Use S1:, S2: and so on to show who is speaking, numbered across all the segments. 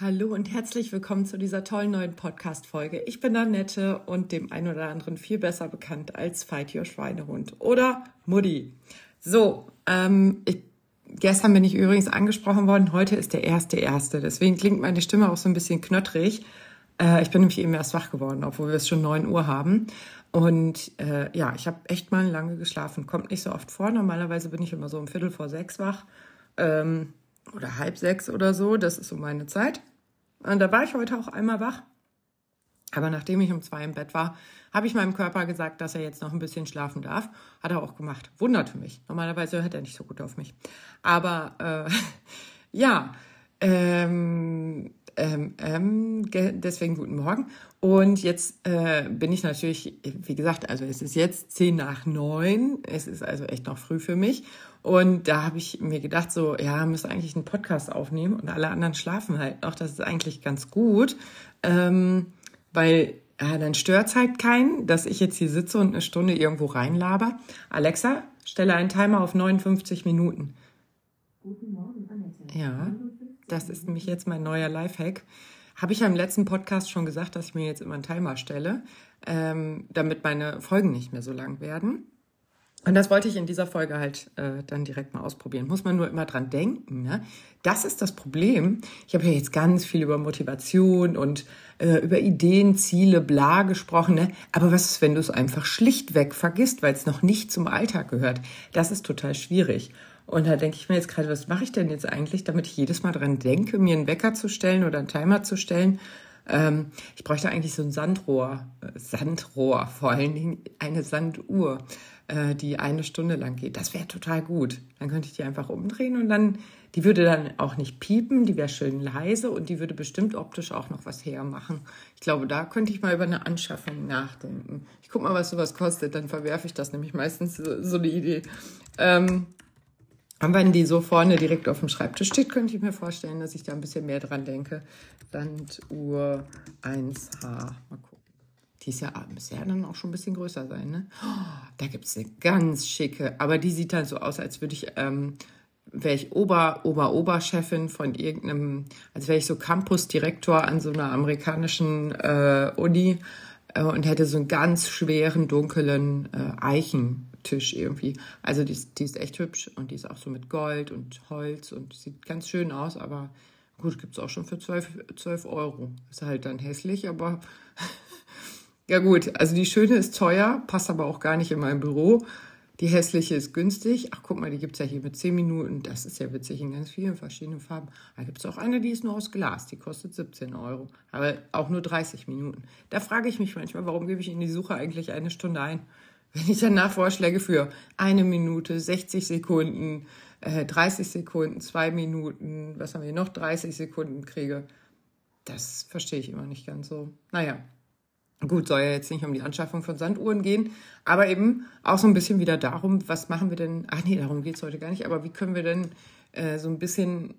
S1: Hallo und herzlich willkommen zu dieser tollen neuen Podcast-Folge. Ich bin Annette und dem einen oder anderen viel besser bekannt als Fight Your Schweinehund oder Mutti. So, ähm, ich, gestern bin ich übrigens angesprochen worden. Heute ist der erste erste. Deswegen klingt meine Stimme auch so ein bisschen knöttrig. Äh, ich bin nämlich eben erst wach geworden, obwohl wir es schon neun Uhr haben. Und äh, ja, ich habe echt mal lange geschlafen. Kommt nicht so oft vor. Normalerweise bin ich immer so um Viertel vor sechs wach. Ähm, oder halb sechs oder so. Das ist so meine Zeit. Und da war ich heute auch einmal wach. Aber nachdem ich um zwei im Bett war, habe ich meinem Körper gesagt, dass er jetzt noch ein bisschen schlafen darf. Hat er auch gemacht. Wunderte mich. Normalerweise hört er nicht so gut auf mich. Aber äh, ja, ähm, ähm, ähm, deswegen guten Morgen. Und jetzt äh, bin ich natürlich, wie gesagt, also es ist jetzt zehn nach neun. Es ist also echt noch früh für mich. Und da habe ich mir gedacht, so, ja, müsste eigentlich einen Podcast aufnehmen und alle anderen schlafen halt noch. Das ist eigentlich ganz gut, ähm, weil ja, dann stört es halt keinen, dass ich jetzt hier sitze und eine Stunde irgendwo reinlaber. Alexa, stelle einen Timer auf 59 Minuten. Guten Morgen, Annette. Ja, das ist nämlich jetzt mein neuer Lifehack. Habe ich ja im letzten Podcast schon gesagt, dass ich mir jetzt immer einen Timer stelle, ähm, damit meine Folgen nicht mehr so lang werden. Und das wollte ich in dieser Folge halt äh, dann direkt mal ausprobieren. Muss man nur immer dran denken. Ne? Das ist das Problem. Ich habe ja jetzt ganz viel über Motivation und äh, über Ideen, Ziele, bla gesprochen. Ne? Aber was ist, wenn du es einfach schlichtweg vergisst, weil es noch nicht zum Alltag gehört? Das ist total schwierig. Und da denke ich mir jetzt gerade, was mache ich denn jetzt eigentlich, damit ich jedes Mal dran denke, mir einen Wecker zu stellen oder einen Timer zu stellen? Ähm, ich bräuchte eigentlich so ein Sandrohr, äh, Sandrohr, vor allen Dingen eine Sanduhr äh, die eine Stunde lang geht. Das wäre total gut. Dann könnte ich die einfach umdrehen und dann, die würde dann auch nicht piepen, die wäre schön leise und die würde bestimmt optisch auch noch was hermachen. Ich glaube, da könnte ich mal über eine Anschaffung nachdenken. Ich gucke mal, was sowas kostet, dann verwerfe ich das nämlich meistens so, so eine Idee. Ähm, und wenn die so vorne direkt auf dem Schreibtisch steht, könnte ich mir vorstellen, dass ich da ein bisschen mehr dran denke. Sanduhr 1H. Mal gucken. Die ist ja, müsste ja dann auch schon ein bisschen größer sein, ne? Oh, da gibt es eine ganz schicke, aber die sieht dann so aus, als würde ich, ähm, wäre ich Ober, Ober, Oberchefin von irgendeinem, als wäre ich so Campusdirektor an so einer amerikanischen äh, Uni äh, und hätte so einen ganz schweren, dunklen äh, Eichentisch irgendwie. Also die, die ist echt hübsch und die ist auch so mit Gold und Holz und sieht ganz schön aus, aber gut, gibt es auch schon für 12, 12 Euro. Ist halt dann hässlich, aber Ja gut, also die schöne ist teuer, passt aber auch gar nicht in mein Büro. Die hässliche ist günstig. Ach, guck mal, die gibt's ja hier mit 10 Minuten. Das ist ja witzig in ganz vielen verschiedenen Farben. Da gibt's auch eine, die ist nur aus Glas. Die kostet 17 Euro. Aber auch nur 30 Minuten. Da frage ich mich manchmal, warum gebe ich in die Suche eigentlich eine Stunde ein? Wenn ich danach Vorschläge für eine Minute, 60 Sekunden, äh, 30 Sekunden, zwei Minuten, was haben wir noch, 30 Sekunden kriege. Das verstehe ich immer nicht ganz so. Naja, Gut, soll ja jetzt nicht um die Anschaffung von Sanduhren gehen, aber eben auch so ein bisschen wieder darum, was machen wir denn, ach nee, darum geht's heute gar nicht, aber wie können wir denn äh, so ein bisschen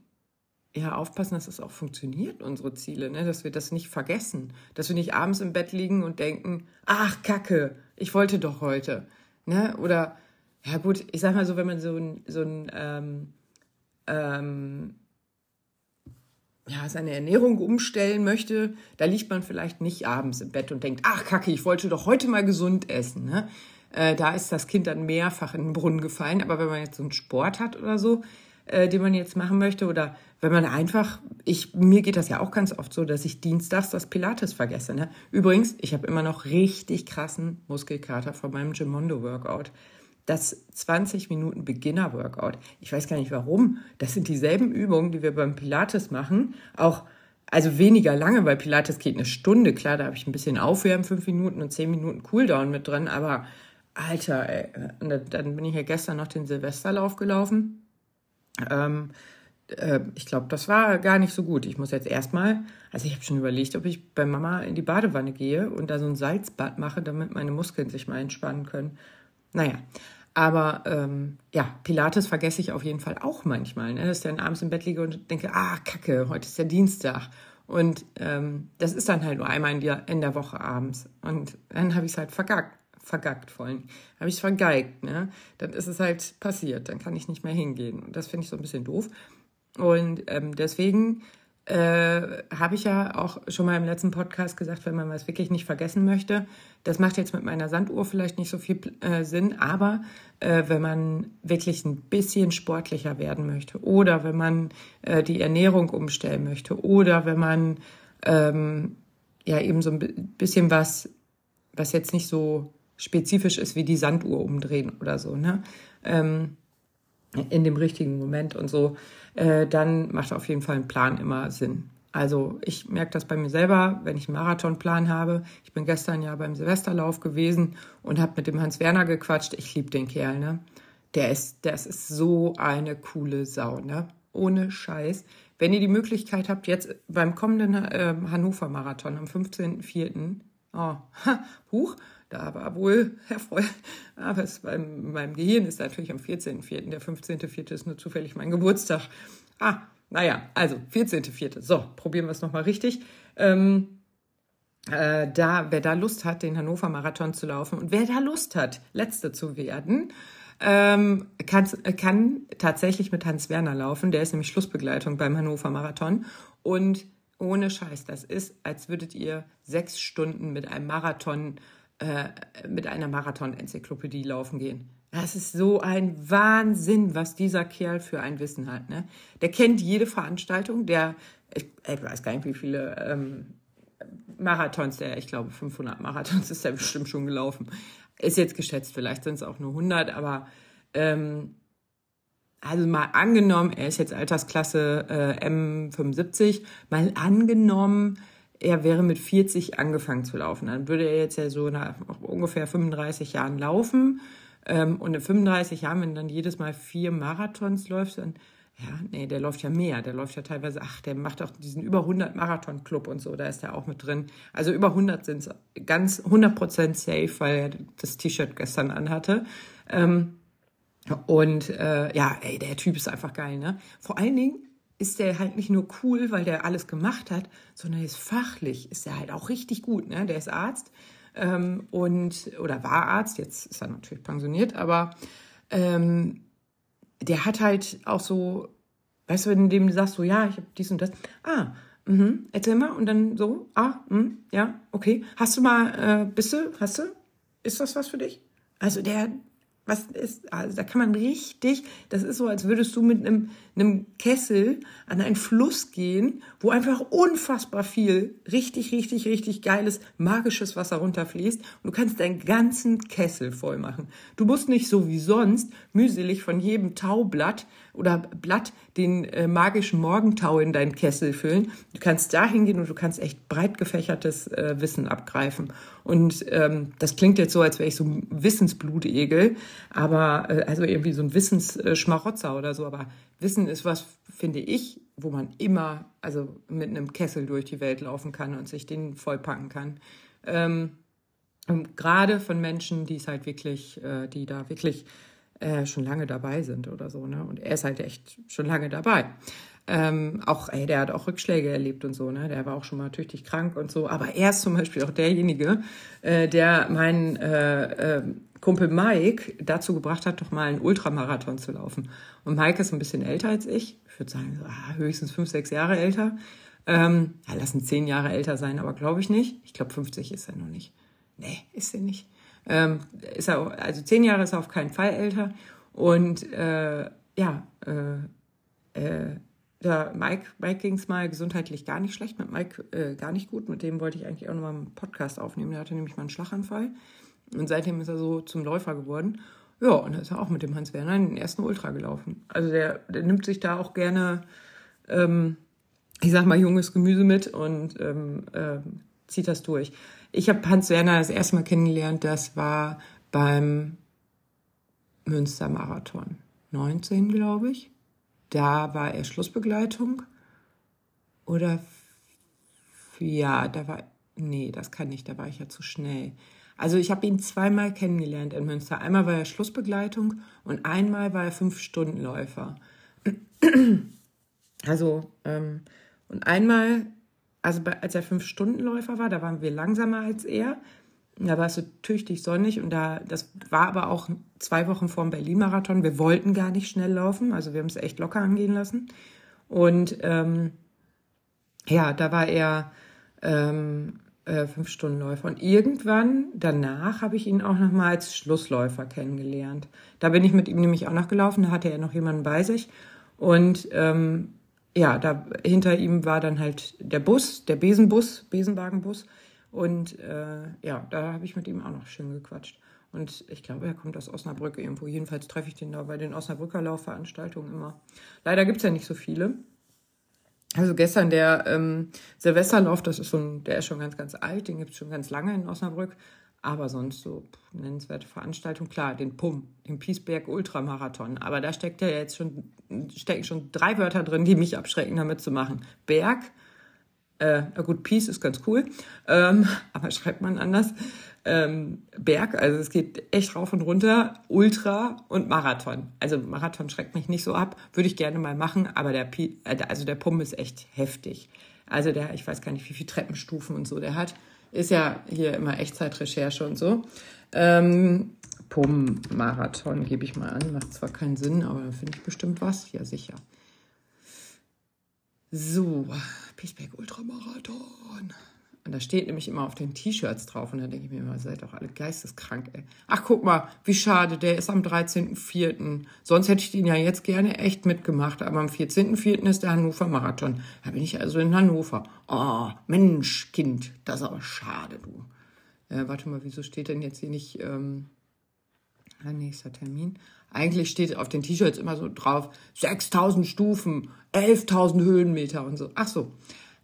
S1: ja, aufpassen, dass das auch funktioniert, unsere Ziele, ne? dass wir das nicht vergessen, dass wir nicht abends im Bett liegen und denken, ach Kacke, ich wollte doch heute. Ne? Oder, ja gut, ich sag mal so, wenn man so ein, so ein ähm, ähm, ja, seine Ernährung umstellen möchte, da liegt man vielleicht nicht abends im Bett und denkt, ach Kacke, ich wollte doch heute mal gesund essen. Ne? Äh, da ist das Kind dann mehrfach in den Brunnen gefallen. Aber wenn man jetzt so einen Sport hat oder so, äh, den man jetzt machen möchte, oder wenn man einfach, ich, mir geht das ja auch ganz oft so, dass ich dienstags das Pilates vergesse. Ne? Übrigens, ich habe immer noch richtig krassen Muskelkater von meinem Gimondo-Workout das 20 Minuten Beginner-Workout. Ich weiß gar nicht warum. Das sind dieselben Übungen, die wir beim Pilates machen. Auch, also weniger lange, weil Pilates geht eine Stunde. Klar, da habe ich ein bisschen Aufwärmen, fünf Minuten und zehn Minuten Cooldown mit drin. Aber Alter, ey, dann bin ich ja gestern noch den Silvesterlauf gelaufen. Ähm, äh, ich glaube, das war gar nicht so gut. Ich muss jetzt erstmal, also ich habe schon überlegt, ob ich bei Mama in die Badewanne gehe und da so ein Salzbad mache, damit meine Muskeln sich mal entspannen können. Naja, aber ähm, ja, Pilates vergesse ich auf jeden Fall auch manchmal, ne? dass ich dann abends im Bett liege und denke, ah, kacke, heute ist ja Dienstag. Und ähm, das ist dann halt nur einmal in der, in der Woche abends. Und dann habe ich es halt vergackt, vergackt vor allem. Habe ich es vergeigt. Ne? Dann ist es halt passiert. Dann kann ich nicht mehr hingehen. Und das finde ich so ein bisschen doof. Und ähm, deswegen äh, habe ich ja auch schon mal im letzten Podcast gesagt, wenn man was wirklich nicht vergessen möchte. Das macht jetzt mit meiner Sanduhr vielleicht nicht so viel äh, Sinn, aber äh, wenn man wirklich ein bisschen sportlicher werden möchte oder wenn man äh, die Ernährung umstellen möchte oder wenn man ähm, ja eben so ein bisschen was, was jetzt nicht so spezifisch ist wie die Sanduhr umdrehen oder so, ne? Ähm, in dem richtigen Moment und so, äh, dann macht auf jeden Fall ein Plan immer Sinn. Also ich merke das bei mir selber, wenn ich einen Marathonplan habe. Ich bin gestern ja beim Silvesterlauf gewesen und habe mit dem Hans Werner gequatscht. Ich liebe den Kerl, ne? Der ist, das ist so eine coole Sau, ne? Ohne Scheiß. Wenn ihr die Möglichkeit habt, jetzt beim kommenden äh, Hannover Marathon am 15.04. Oh, ha, huch, da war wohl Herr aber es beim meinem Gehirn ist natürlich am 14.04. Der 15.04. ist nur zufällig mein Geburtstag. Ah, naja, also 14.04. So, probieren wir es nochmal richtig. Ähm, äh, da, wer da Lust hat, den Hannover Marathon zu laufen und wer da Lust hat, Letzte zu werden, ähm, kann, kann tatsächlich mit Hans Werner laufen. Der ist nämlich Schlussbegleitung beim Hannover Marathon. Und ohne Scheiß, das ist, als würdet ihr sechs Stunden mit einem Marathon äh, mit einer Marathon-Enzyklopädie laufen gehen. Das ist so ein Wahnsinn, was dieser Kerl für ein Wissen hat. Ne? Der kennt jede Veranstaltung, der, ich, ich weiß gar nicht, wie viele ähm, Marathons, der, ich glaube 500 Marathons ist er bestimmt schon gelaufen. Ist jetzt geschätzt, vielleicht sind es auch nur 100, aber ähm, also mal angenommen, er ist jetzt Altersklasse äh, M75, mal angenommen, er wäre mit 40 angefangen zu laufen. Dann würde er jetzt ja so nach ungefähr 35 Jahren laufen. Ähm, und in 35 Jahren, wenn dann jedes Mal vier Marathons läuft, dann, ja, nee, der läuft ja mehr. Der läuft ja teilweise, ach, der macht auch diesen über 100 Marathon-Club und so, da ist er auch mit drin. Also über 100 sind es ganz 100% safe, weil er das T-Shirt gestern anhatte. Ähm, und äh, ja, ey, der Typ ist einfach geil, ne? Vor allen Dingen, ist der halt nicht nur cool, weil der alles gemacht hat, sondern ist fachlich, ist er halt auch richtig gut. Ne? Der ist Arzt ähm, und oder war Arzt, jetzt ist er natürlich pensioniert, aber ähm, der hat halt auch so, weißt du, wenn du dem sagst, so ja, ich habe dies und das, ah, mh, erzähl mal und dann so, ah, mh, ja, okay, hast du mal, äh, bist du, hast du, ist das was für dich? Also der, was ist, also da kann man richtig, das ist so, als würdest du mit einem, einem Kessel an einen Fluss gehen, wo einfach unfassbar viel richtig, richtig, richtig geiles, magisches Wasser runterfließt und du kannst deinen ganzen Kessel voll machen. Du musst nicht so wie sonst mühselig von jedem Taublatt oder Blatt den äh, magischen Morgentau in deinen Kessel füllen. Du kannst da hingehen und du kannst echt breit gefächertes äh, Wissen abgreifen. Und ähm, das klingt jetzt so, als wäre ich so ein Wissensblutegel, aber äh, also irgendwie so ein Wissensschmarotzer oder so. Aber Wissen ist was, finde ich, wo man immer, also mit einem Kessel durch die Welt laufen kann und sich den vollpacken kann. Ähm, gerade von Menschen, die es halt wirklich, äh, die da wirklich äh, schon lange dabei sind oder so. Ne? Und er ist halt echt schon lange dabei. Ähm, auch, ey, der hat auch Rückschläge erlebt und so, ne? Der war auch schon mal tüchtig krank und so. Aber er ist zum Beispiel auch derjenige, äh, der meinen äh, äh, Kumpel Mike dazu gebracht hat, doch mal einen Ultramarathon zu laufen. Und Mike ist ein bisschen älter als ich. Ich würde sagen, ah, höchstens fünf, sechs Jahre älter. Ähm, ja, lassen zehn Jahre älter sein, aber glaube ich nicht. Ich glaube, 50 ist er noch nicht. Nee, ist er nicht. Ähm, ist er, also zehn Jahre ist er auf keinen Fall älter. Und äh, ja, äh, äh, der Mike, Mike ging es mal gesundheitlich gar nicht schlecht, mit Mike äh, gar nicht gut. Mit dem wollte ich eigentlich auch nochmal einen Podcast aufnehmen. Der hatte nämlich mal einen Schlaganfall. Und seitdem ist er so zum Läufer geworden. Ja, und da ist er auch mit dem Hans Werner in den ersten Ultra gelaufen. Also der, der nimmt sich da auch gerne, ähm, ich sag mal, junges Gemüse mit und ähm, äh, zieht das durch. Ich habe Hans Werner das erste Mal kennengelernt, das war beim Münster-Marathon. 19, glaube ich. Da war er Schlussbegleitung. Oder ja, da war, nee, das kann nicht, da war ich ja zu schnell. Also ich habe ihn zweimal kennengelernt in Münster. Einmal war er Schlussbegleitung und einmal war er Fünf-Stunden-Läufer. Also, ähm, und einmal, also bei, als er Fünf-Stunden-Läufer war, da waren wir langsamer als er. Da war es so tüchtig sonnig und da, das war aber auch zwei Wochen vor dem Berlin-Marathon. Wir wollten gar nicht schnell laufen, also wir haben es echt locker angehen lassen. Und ähm, ja, da war er ähm, äh, Fünf-Stunden-Läufer. Und irgendwann danach habe ich ihn auch noch mal als Schlussläufer kennengelernt. Da bin ich mit ihm nämlich auch noch gelaufen, da hatte er noch jemanden bei sich. Und ähm, ja, da hinter ihm war dann halt der Bus, der Besenbus, Besenwagenbus. Und äh, ja, da habe ich mit ihm auch noch schön gequatscht. Und ich glaube, er kommt aus Osnabrück irgendwo. Jedenfalls treffe ich den da bei den Osnabrücker Laufveranstaltungen immer. Leider gibt es ja nicht so viele. Also gestern der ähm, Silvesterlauf, das ist so ein, der ist schon ganz, ganz alt, den gibt es schon ganz lange in Osnabrück. Aber sonst so pff, nennenswerte Veranstaltung, klar, den PUM, den Piesberg Ultramarathon. Aber da steckt ja jetzt schon, stecken schon drei Wörter drin, die mich abschrecken, damit zu machen. Berg, äh, na gut, Peace ist ganz cool, ähm, aber schreibt man anders ähm, Berg. Also es geht echt rauf und runter, Ultra und Marathon. Also Marathon schreckt mich nicht so ab, würde ich gerne mal machen, aber der, äh, also der Pump ist echt heftig. Also der, ich weiß gar nicht, wie viele Treppenstufen und so der hat. Ist ja hier immer Echtzeitrecherche und so. Ähm, Pum-Marathon gebe ich mal an. Macht zwar keinen Sinn, aber da finde ich bestimmt was. Ja, sicher. So, Piesberg Ultramarathon. Und da steht nämlich immer auf den T-Shirts drauf. Und da denke ich mir immer, seid doch alle geisteskrank, ey. Ach, guck mal, wie schade, der ist am 13.04. Sonst hätte ich den ja jetzt gerne echt mitgemacht. Aber am 14.04. ist der Hannover Marathon. Da bin ich also in Hannover. Oh, Mensch, Kind, das ist aber schade, du. Äh, warte mal, wieso steht denn jetzt hier nicht ähm, nächster Termin? Eigentlich steht auf den T-Shirts immer so drauf, 6000 Stufen, 11.000 Höhenmeter und so. Ach so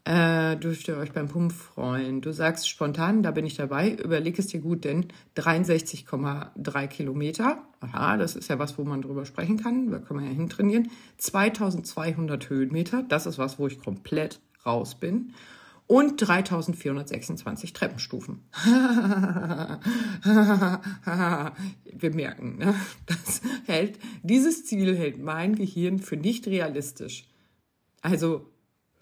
S1: äh, dürft ihr euch beim Pump freuen. Du sagst spontan, da bin ich dabei, überleg es dir gut, denn 63,3 Kilometer, aha, das ist ja was, wo man drüber sprechen kann, da kann man ja hintrainieren. 2200 Höhenmeter, das ist was, wo ich komplett raus bin. Und 3426 Treppenstufen. Wir merken, ne? das hält, dieses Ziel hält mein Gehirn für nicht realistisch. Also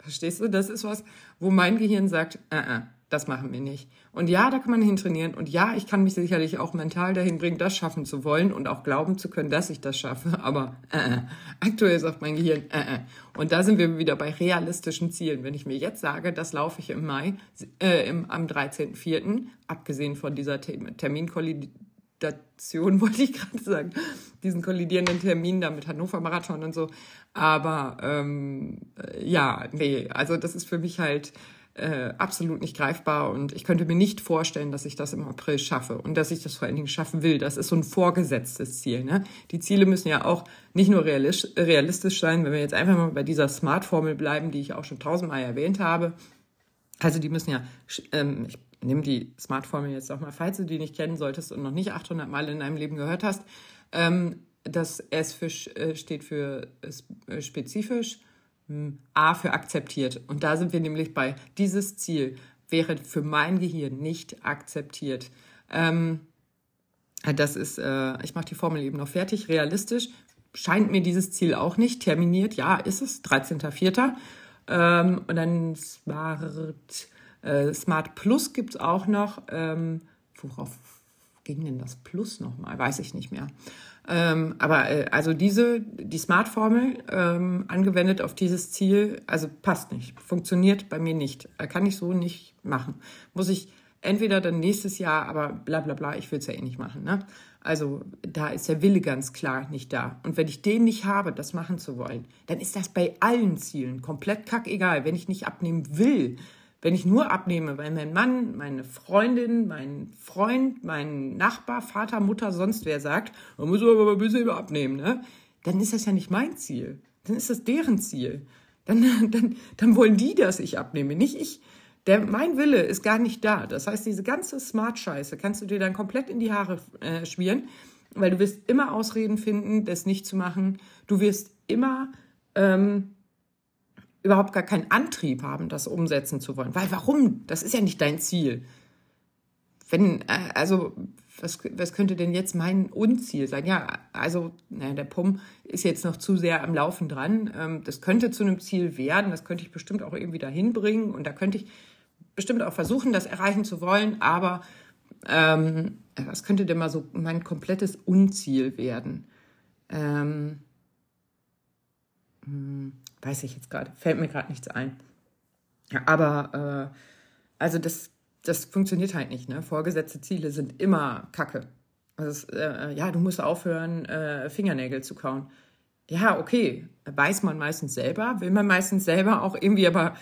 S1: Verstehst du? Das ist was, wo mein Gehirn sagt, äh, äh, das machen wir nicht. Und ja, da kann man hintrainieren. Und ja, ich kann mich sicherlich auch mental dahin bringen, das schaffen zu wollen und auch glauben zu können, dass ich das schaffe. Aber äh, äh. aktuell sagt mein Gehirn, äh, äh. Und da sind wir wieder bei realistischen Zielen. Wenn ich mir jetzt sage, das laufe ich im Mai, äh, im, am 13.04., abgesehen von dieser Terminkollidierung, Station, wollte ich gerade sagen, diesen kollidierenden Termin da mit Hannover Marathon und so. Aber ähm, ja, nee, also das ist für mich halt äh, absolut nicht greifbar und ich könnte mir nicht vorstellen, dass ich das im April schaffe und dass ich das vor allen Dingen schaffen will. Das ist so ein vorgesetztes Ziel. Ne? Die Ziele müssen ja auch nicht nur realistisch sein, wenn wir jetzt einfach mal bei dieser Smart-Formel bleiben, die ich auch schon tausendmal erwähnt habe. Also die müssen ja, ähm, ich nimm die Smart-Formel jetzt doch mal, falls du die nicht kennen solltest und noch nicht 800 Mal in deinem Leben gehört hast. Ähm, das S für, äh, steht für äh, spezifisch, hm, A für akzeptiert. Und da sind wir nämlich bei, dieses Ziel wäre für mein Gehirn nicht akzeptiert. Ähm, das ist, äh, ich mache die Formel eben noch fertig, realistisch. Scheint mir dieses Ziel auch nicht. Terminiert, ja, ist es, 13.04. Ähm, und dann Smart äh, Smart Plus gibt es auch noch. Ähm, worauf ging denn das Plus nochmal? Weiß ich nicht mehr. Ähm, aber äh, also diese, die Smart-Formel ähm, angewendet auf dieses Ziel, also passt nicht, funktioniert bei mir nicht. Äh, kann ich so nicht machen. Muss ich entweder dann nächstes Jahr, aber bla bla bla, ich will es ja eh nicht machen. Ne? Also da ist der Wille ganz klar nicht da. Und wenn ich den nicht habe, das machen zu wollen, dann ist das bei allen Zielen komplett kackegal. Wenn ich nicht abnehmen will, wenn ich nur abnehme, weil mein Mann, meine Freundin, mein Freund, mein Nachbar, Vater, Mutter, sonst wer sagt, man muss aber ein bisschen abnehmen, ne? dann ist das ja nicht mein Ziel. Dann ist das deren Ziel. Dann, dann, dann wollen die, dass ich abnehme, nicht ich. Der, mein Wille ist gar nicht da. Das heißt, diese ganze Smart-Scheiße kannst du dir dann komplett in die Haare äh, schmieren, weil du wirst immer Ausreden finden, das nicht zu machen. Du wirst immer ähm, überhaupt gar keinen Antrieb haben, das umsetzen zu wollen. Weil warum? Das ist ja nicht dein Ziel. Wenn, äh, also, was, was könnte denn jetzt mein Unziel sein? Ja, also, naja, der PUM ist jetzt noch zu sehr am Laufen dran. Ähm, das könnte zu einem Ziel werden, das könnte ich bestimmt auch irgendwie dahin bringen und da könnte ich bestimmt auch versuchen, das erreichen zu wollen, aber ähm, was könnte denn mal so mein komplettes Unziel werden? Ähm, hm weiß ich jetzt gerade, fällt mir gerade nichts ein. Aber äh, also das, das funktioniert halt nicht. Ne? Vorgesetzte Ziele sind immer Kacke. Also äh, ja, du musst aufhören, äh, Fingernägel zu kauen. Ja, okay, weiß man meistens selber, will man meistens selber auch irgendwie, aber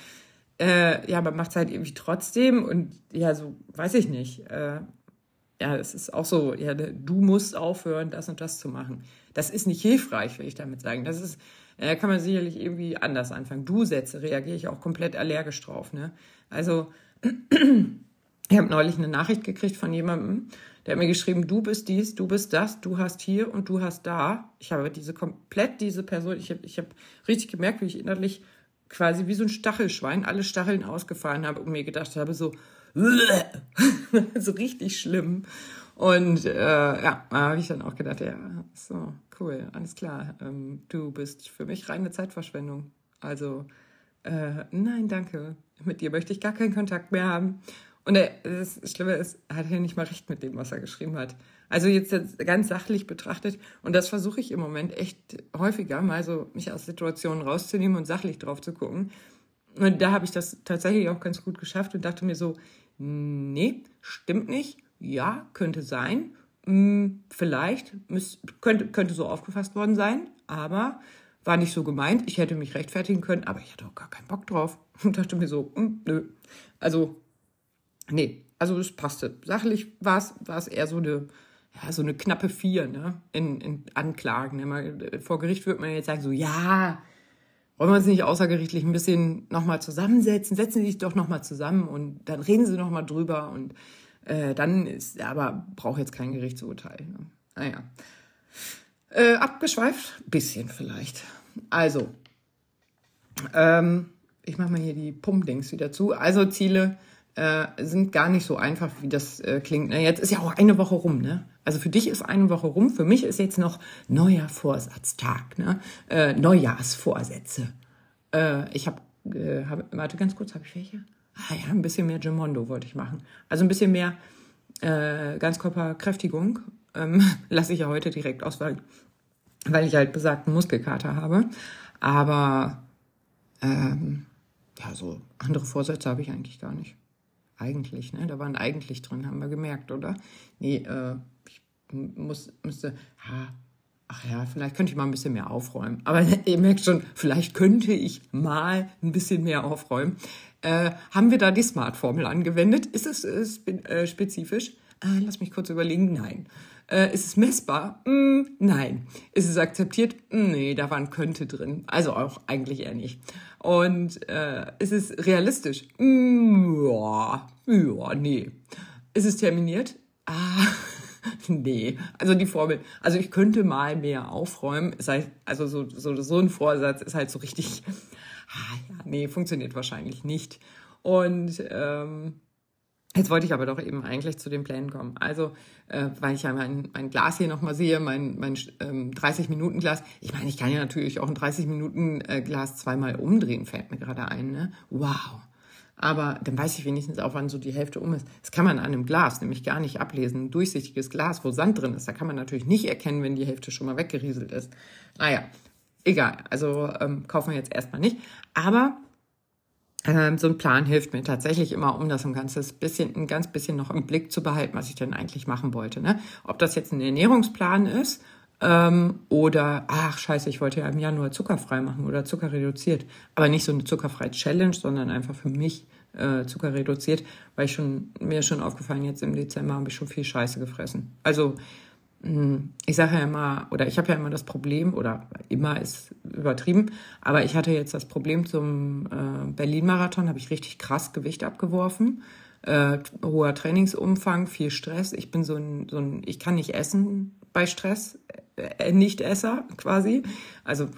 S1: äh, ja, man macht es halt irgendwie trotzdem und ja, so weiß ich nicht. Äh, ja, es ist auch so, ja, du musst aufhören, das und das zu machen. Das ist nicht hilfreich, will ich damit sagen. Das ist, äh, kann man sicherlich irgendwie anders anfangen. Du-Sätze reagiere ich auch komplett allergisch drauf. Ne? Also ich habe neulich eine Nachricht gekriegt von jemandem, der hat mir geschrieben, du bist dies, du bist das, du hast hier und du hast da. Ich habe diese komplett diese Person, ich habe ich hab richtig gemerkt, wie ich innerlich quasi wie so ein Stachelschwein alle Stacheln ausgefahren habe und mir gedacht habe, so, so richtig schlimm. Und äh, ja, da habe ich dann auch gedacht, ja, so, cool, alles klar. Ähm, du bist für mich reine Zeitverschwendung. Also, äh, nein, danke. Mit dir möchte ich gar keinen Kontakt mehr haben. Und er, das Schlimme ist, er hat ja nicht mal recht mit dem, was er geschrieben hat. Also jetzt ganz sachlich betrachtet, und das versuche ich im Moment echt häufiger, mal so mich aus Situationen rauszunehmen und sachlich drauf zu gucken. Und da habe ich das tatsächlich auch ganz gut geschafft und dachte mir so, nee, stimmt nicht. Ja, könnte sein. Hm, vielleicht könnte, könnte so aufgefasst worden sein, aber war nicht so gemeint. Ich hätte mich rechtfertigen können, aber ich hatte auch gar keinen Bock drauf. Und dachte mir so, hm, nö. Also Nee, also es passte. Sachlich war es eher so eine, ja, so eine knappe Vier ne? in, in Anklagen. Ne? Mal, vor Gericht würde man jetzt sagen, so ja, wollen wir uns nicht außergerichtlich ein bisschen nochmal zusammensetzen? Setzen Sie sich doch nochmal zusammen und dann reden Sie nochmal drüber und äh, dann ist, aber braucht jetzt kein Gerichtsurteil. Ne? Naja. Äh, abgeschweift? Bisschen vielleicht. Also, ähm, ich mache mal hier die Pump-Dings wieder zu. Also Ziele äh, sind gar nicht so einfach, wie das äh, klingt. Ne? Jetzt ist ja auch eine Woche rum, ne? Also für dich ist eine Woche rum, für mich ist jetzt noch neuer Vorsatztag, ne? Äh, Neujahrsvorsätze. Äh, ich habe, äh, hab, warte ganz kurz, habe ich welche? Ah ja, ein bisschen mehr Gemondo wollte ich machen. Also ein bisschen mehr äh, Ganzkörperkräftigung ähm, lasse ich ja heute direkt aus, weil, ich halt besagten Muskelkater habe. Aber ähm, ja, so andere Vorsätze habe ich eigentlich gar nicht. Eigentlich, ne? Da waren eigentlich drin, haben wir gemerkt, oder? Nee, äh, ich muss, müsste, ha, ach ja, vielleicht könnte ich mal ein bisschen mehr aufräumen. Aber ihr merkt schon, vielleicht könnte ich mal ein bisschen mehr aufräumen. Äh, haben wir da die Smart-Formel angewendet? Ist es äh, spezifisch? Äh, lass mich kurz überlegen. Nein. Äh, ist es messbar? Mm, nein. Ist es akzeptiert? Mm, nee, da war ein könnte drin. Also auch eigentlich eher nicht. Und äh, ist es realistisch? Mm, ja, ja, nee. Ist es terminiert? Ah, nee. Also die Formel. Also ich könnte mal mehr aufräumen. Ist halt, also so, so, so ein Vorsatz ist halt so richtig. Ah, ja, nee, funktioniert wahrscheinlich nicht. Und ähm, Jetzt wollte ich aber doch eben eigentlich zu den Plänen kommen. Also, äh, weil ich ja mein, mein Glas hier nochmal sehe, mein, mein ähm, 30-Minuten-Glas. Ich meine, ich kann ja natürlich auch ein 30-Minuten-Glas zweimal umdrehen, fällt mir gerade ein. Ne? Wow. Aber dann weiß ich wenigstens auch, wann so die Hälfte um ist. Das kann man an einem Glas nämlich gar nicht ablesen. Ein durchsichtiges Glas, wo Sand drin ist, da kann man natürlich nicht erkennen, wenn die Hälfte schon mal weggerieselt ist. Naja, egal. Also ähm, kaufen wir jetzt erstmal nicht. Aber ähm, so ein Plan hilft mir tatsächlich immer, um das ein ganzes bisschen, ein ganz bisschen noch im Blick zu behalten, was ich denn eigentlich machen wollte. Ne? Ob das jetzt ein Ernährungsplan ist ähm, oder, ach scheiße, ich wollte ja im Januar zuckerfrei machen oder Zucker reduziert. Aber nicht so eine zuckerfreie Challenge, sondern einfach für mich äh, Zucker reduziert, weil ich schon, mir ist schon aufgefallen, jetzt im Dezember habe ich schon viel Scheiße gefressen. Also ich sage ja immer, oder ich habe ja immer das Problem, oder immer ist übertrieben, aber ich hatte jetzt das Problem zum äh, Berlin-Marathon, habe ich richtig krass Gewicht abgeworfen, äh, hoher Trainingsumfang, viel Stress. Ich bin so ein, so ein, ich kann nicht essen bei Stress, äh, Nicht-Esser quasi, also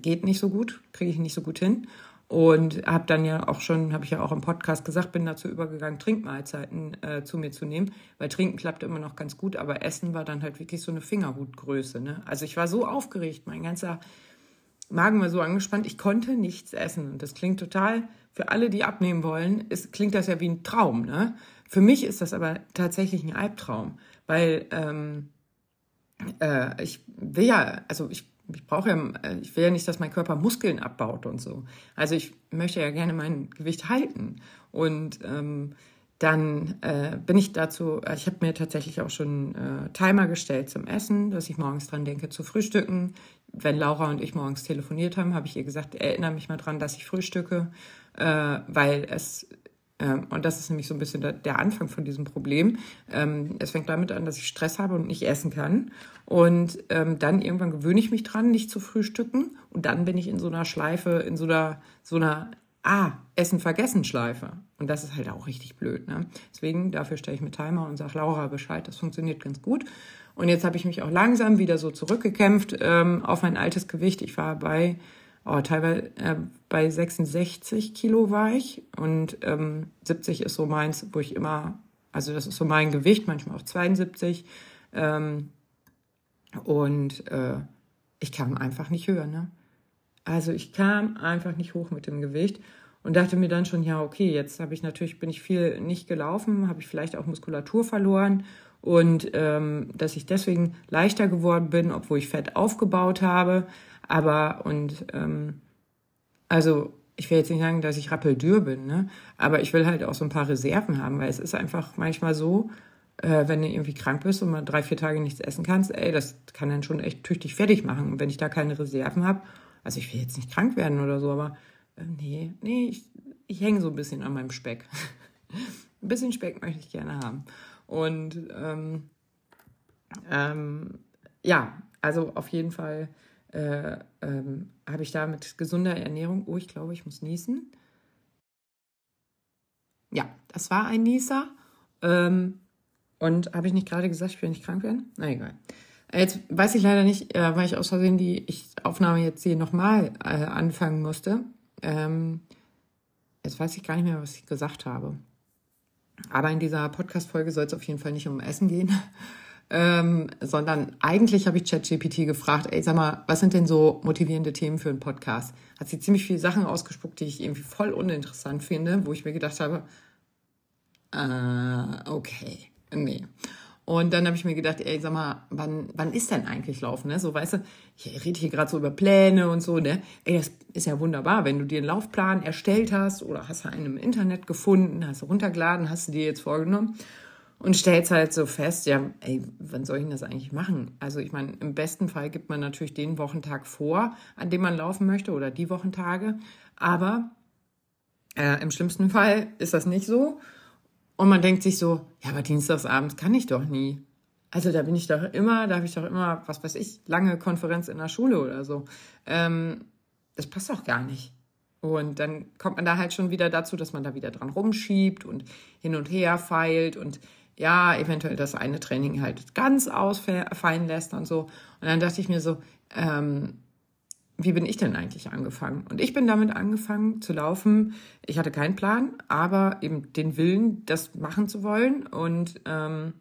S1: geht nicht so gut, kriege ich nicht so gut hin. Und habe dann ja auch schon, habe ich ja auch im Podcast gesagt, bin dazu übergegangen, Trinkmahlzeiten äh, zu mir zu nehmen, weil Trinken klappte immer noch ganz gut, aber Essen war dann halt wirklich so eine Fingerhutgröße. Ne? Also ich war so aufgeregt, mein ganzer Magen war so angespannt, ich konnte nichts essen. Und das klingt total, für alle, die abnehmen wollen, ist, klingt das ja wie ein Traum. Ne? Für mich ist das aber tatsächlich ein Albtraum, weil ähm, äh, ich will ja, also ich ich brauche ja, äh, ich will ja nicht, dass mein Körper Muskeln abbaut und so. Also ich möchte ja gerne mein Gewicht halten. Und ähm, dann äh, bin ich dazu, ich habe mir tatsächlich auch schon äh, Timer gestellt zum Essen, dass ich morgens dran denke zu frühstücken. Wenn Laura und ich morgens telefoniert haben, habe ich ihr gesagt, erinnere mich mal dran, dass ich frühstücke, äh, weil es und das ist nämlich so ein bisschen der, Anfang von diesem Problem. Ähm, es fängt damit an, dass ich Stress habe und nicht essen kann. Und ähm, dann irgendwann gewöhne ich mich dran, nicht zu frühstücken. Und dann bin ich in so einer Schleife, in so einer, so einer Ah, Essen vergessen Schleife. Und das ist halt auch richtig blöd. Ne? Deswegen, dafür stelle ich mir Timer und sage Laura Bescheid. Das funktioniert ganz gut. Und jetzt habe ich mich auch langsam wieder so zurückgekämpft ähm, auf mein altes Gewicht. Ich war bei oh, teilweise äh, bei 66 Kilo war ich und ähm, 70 ist so meins, wo ich immer, also das ist so mein Gewicht, manchmal auch 72. Ähm, und äh, ich kam einfach nicht höher, ne? Also ich kam einfach nicht hoch mit dem Gewicht und dachte mir dann schon, ja, okay, jetzt habe ich natürlich, bin ich viel nicht gelaufen, habe ich vielleicht auch Muskulatur verloren und ähm, dass ich deswegen leichter geworden bin, obwohl ich Fett aufgebaut habe. Aber und ähm, also ich will jetzt nicht sagen, dass ich rappeldür bin, ne? aber ich will halt auch so ein paar Reserven haben, weil es ist einfach manchmal so, äh, wenn du irgendwie krank bist und mal drei, vier Tage nichts essen kannst, ey, das kann dann schon echt tüchtig fertig machen. Und wenn ich da keine Reserven habe, also ich will jetzt nicht krank werden oder so, aber äh, nee, nee, ich, ich hänge so ein bisschen an meinem Speck. ein bisschen Speck möchte ich gerne haben. Und ähm, ähm, ja, also auf jeden Fall äh, ähm, habe ich da mit gesunder Ernährung, oh, ich glaube, ich muss niesen. Ja, das war ein Nieser. Ähm, und habe ich nicht gerade gesagt, ich will nicht krank werden? Na egal. Jetzt weiß ich leider nicht, äh, weil ich aus Versehen die ich Aufnahme jetzt hier nochmal äh, anfangen musste. Ähm, jetzt weiß ich gar nicht mehr, was ich gesagt habe. Aber in dieser Podcast-Folge soll es auf jeden Fall nicht um Essen gehen, ähm, sondern eigentlich habe ich ChatGPT gefragt, ey, sag mal, was sind denn so motivierende Themen für einen Podcast? Hat sie ziemlich viele Sachen ausgespuckt, die ich irgendwie voll uninteressant finde, wo ich mir gedacht habe, äh, okay, nee. Und dann habe ich mir gedacht, ey, sag mal, wann, wann ist denn eigentlich Laufen? Ne? So, weißt du, ich rede hier gerade so über Pläne und so, ne? Ey, das ist ja wunderbar, wenn du dir einen Laufplan erstellt hast oder hast du einen im Internet gefunden, hast du runtergeladen, hast du dir jetzt vorgenommen und stellst halt so fest, ja, ey, wann soll ich denn das eigentlich machen? Also ich meine, im besten Fall gibt man natürlich den Wochentag vor, an dem man laufen möchte oder die Wochentage, aber äh, im schlimmsten Fall ist das nicht so. Und man denkt sich so, ja, aber dienstagsabends kann ich doch nie. Also da bin ich doch immer, da habe ich doch immer, was weiß ich, lange Konferenz in der Schule oder so. Ähm, das passt doch gar nicht. Und dann kommt man da halt schon wieder dazu, dass man da wieder dran rumschiebt und hin und her feilt und ja, eventuell das eine Training halt ganz ausfallen lässt und so. Und dann dachte ich mir so, ähm, wie bin ich denn eigentlich angefangen? Und ich bin damit angefangen zu laufen. Ich hatte keinen Plan, aber eben den Willen, das machen zu wollen. Und ähm,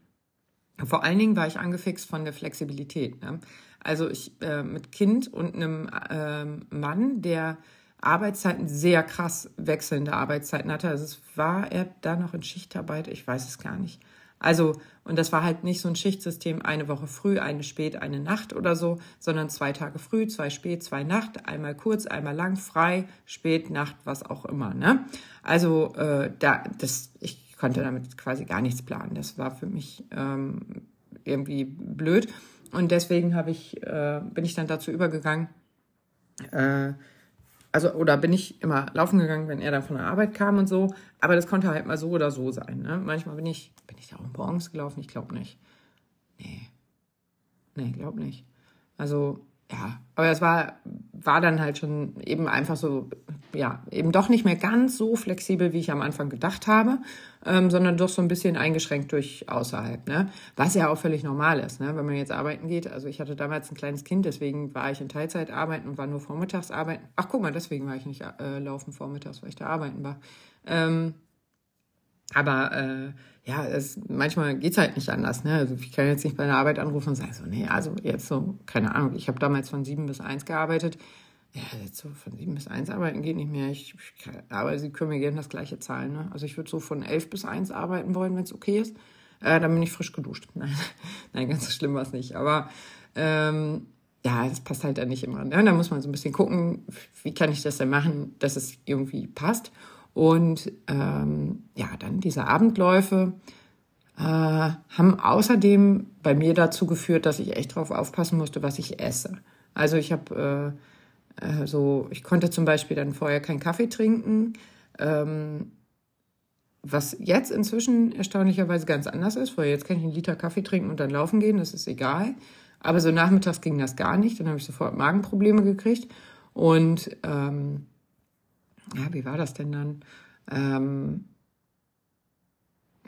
S1: vor allen Dingen war ich angefixt von der Flexibilität. Ne? Also ich äh, mit Kind und einem äh, Mann, der Arbeitszeiten sehr krass wechselnde Arbeitszeiten hatte. Also es war er da noch in Schichtarbeit, ich weiß es gar nicht. Also, und das war halt nicht so ein Schichtsystem, eine Woche früh, eine spät, eine Nacht oder so, sondern zwei Tage früh, zwei spät, zwei Nacht, einmal kurz, einmal lang, frei, spät, Nacht, was auch immer. Ne? Also äh, da, das, ich konnte damit quasi gar nichts planen. Das war für mich ähm, irgendwie blöd. Und deswegen habe ich, äh, bin ich dann dazu übergegangen, äh, also oder bin ich immer laufen gegangen, wenn er dann von der Arbeit kam und so. Aber das konnte halt mal so oder so sein. Ne? Manchmal bin ich, bin ich da auch morgens gelaufen? Ich glaube nicht. Nee. Nee, glaube nicht. Also ja, aber es war, war dann halt schon eben einfach so, ja, eben doch nicht mehr ganz so flexibel, wie ich am Anfang gedacht habe, ähm, sondern doch so ein bisschen eingeschränkt durch außerhalb, ne? Was ja auch völlig normal ist, ne? Wenn man jetzt arbeiten geht. Also ich hatte damals ein kleines Kind, deswegen war ich in Teilzeit arbeiten und war nur vormittags arbeiten. Ach, guck mal, deswegen war ich nicht äh, laufen vormittags, weil ich da arbeiten war. Ähm, aber äh, ja, es, manchmal geht's halt nicht anders. Ne? Also ich kann jetzt nicht bei der Arbeit anrufen und sagen so, nee, also jetzt so, keine Ahnung, ich habe damals von sieben bis eins gearbeitet. Ja, jetzt so von sieben bis eins arbeiten geht nicht mehr. Ich, ich kann, aber sie können mir gerne das gleiche zahlen. Ne? Also ich würde so von elf bis eins arbeiten wollen, wenn es okay ist. Äh, dann bin ich frisch geduscht. Nein, nein ganz so schlimm war es nicht. Aber ähm, ja, das passt halt dann nicht immer. Ne? Da muss man so ein bisschen gucken, wie kann ich das denn machen, dass es irgendwie passt. Und ähm, ja, dann diese Abendläufe äh, haben außerdem bei mir dazu geführt, dass ich echt drauf aufpassen musste, was ich esse. Also ich habe äh, äh, so, ich konnte zum Beispiel dann vorher keinen Kaffee trinken. Ähm, was jetzt inzwischen erstaunlicherweise ganz anders ist, weil jetzt kann ich einen Liter Kaffee trinken und dann laufen gehen, das ist egal. Aber so nachmittags ging das gar nicht, dann habe ich sofort Magenprobleme gekriegt. Und ähm, ja, wie war das denn dann? Ähm,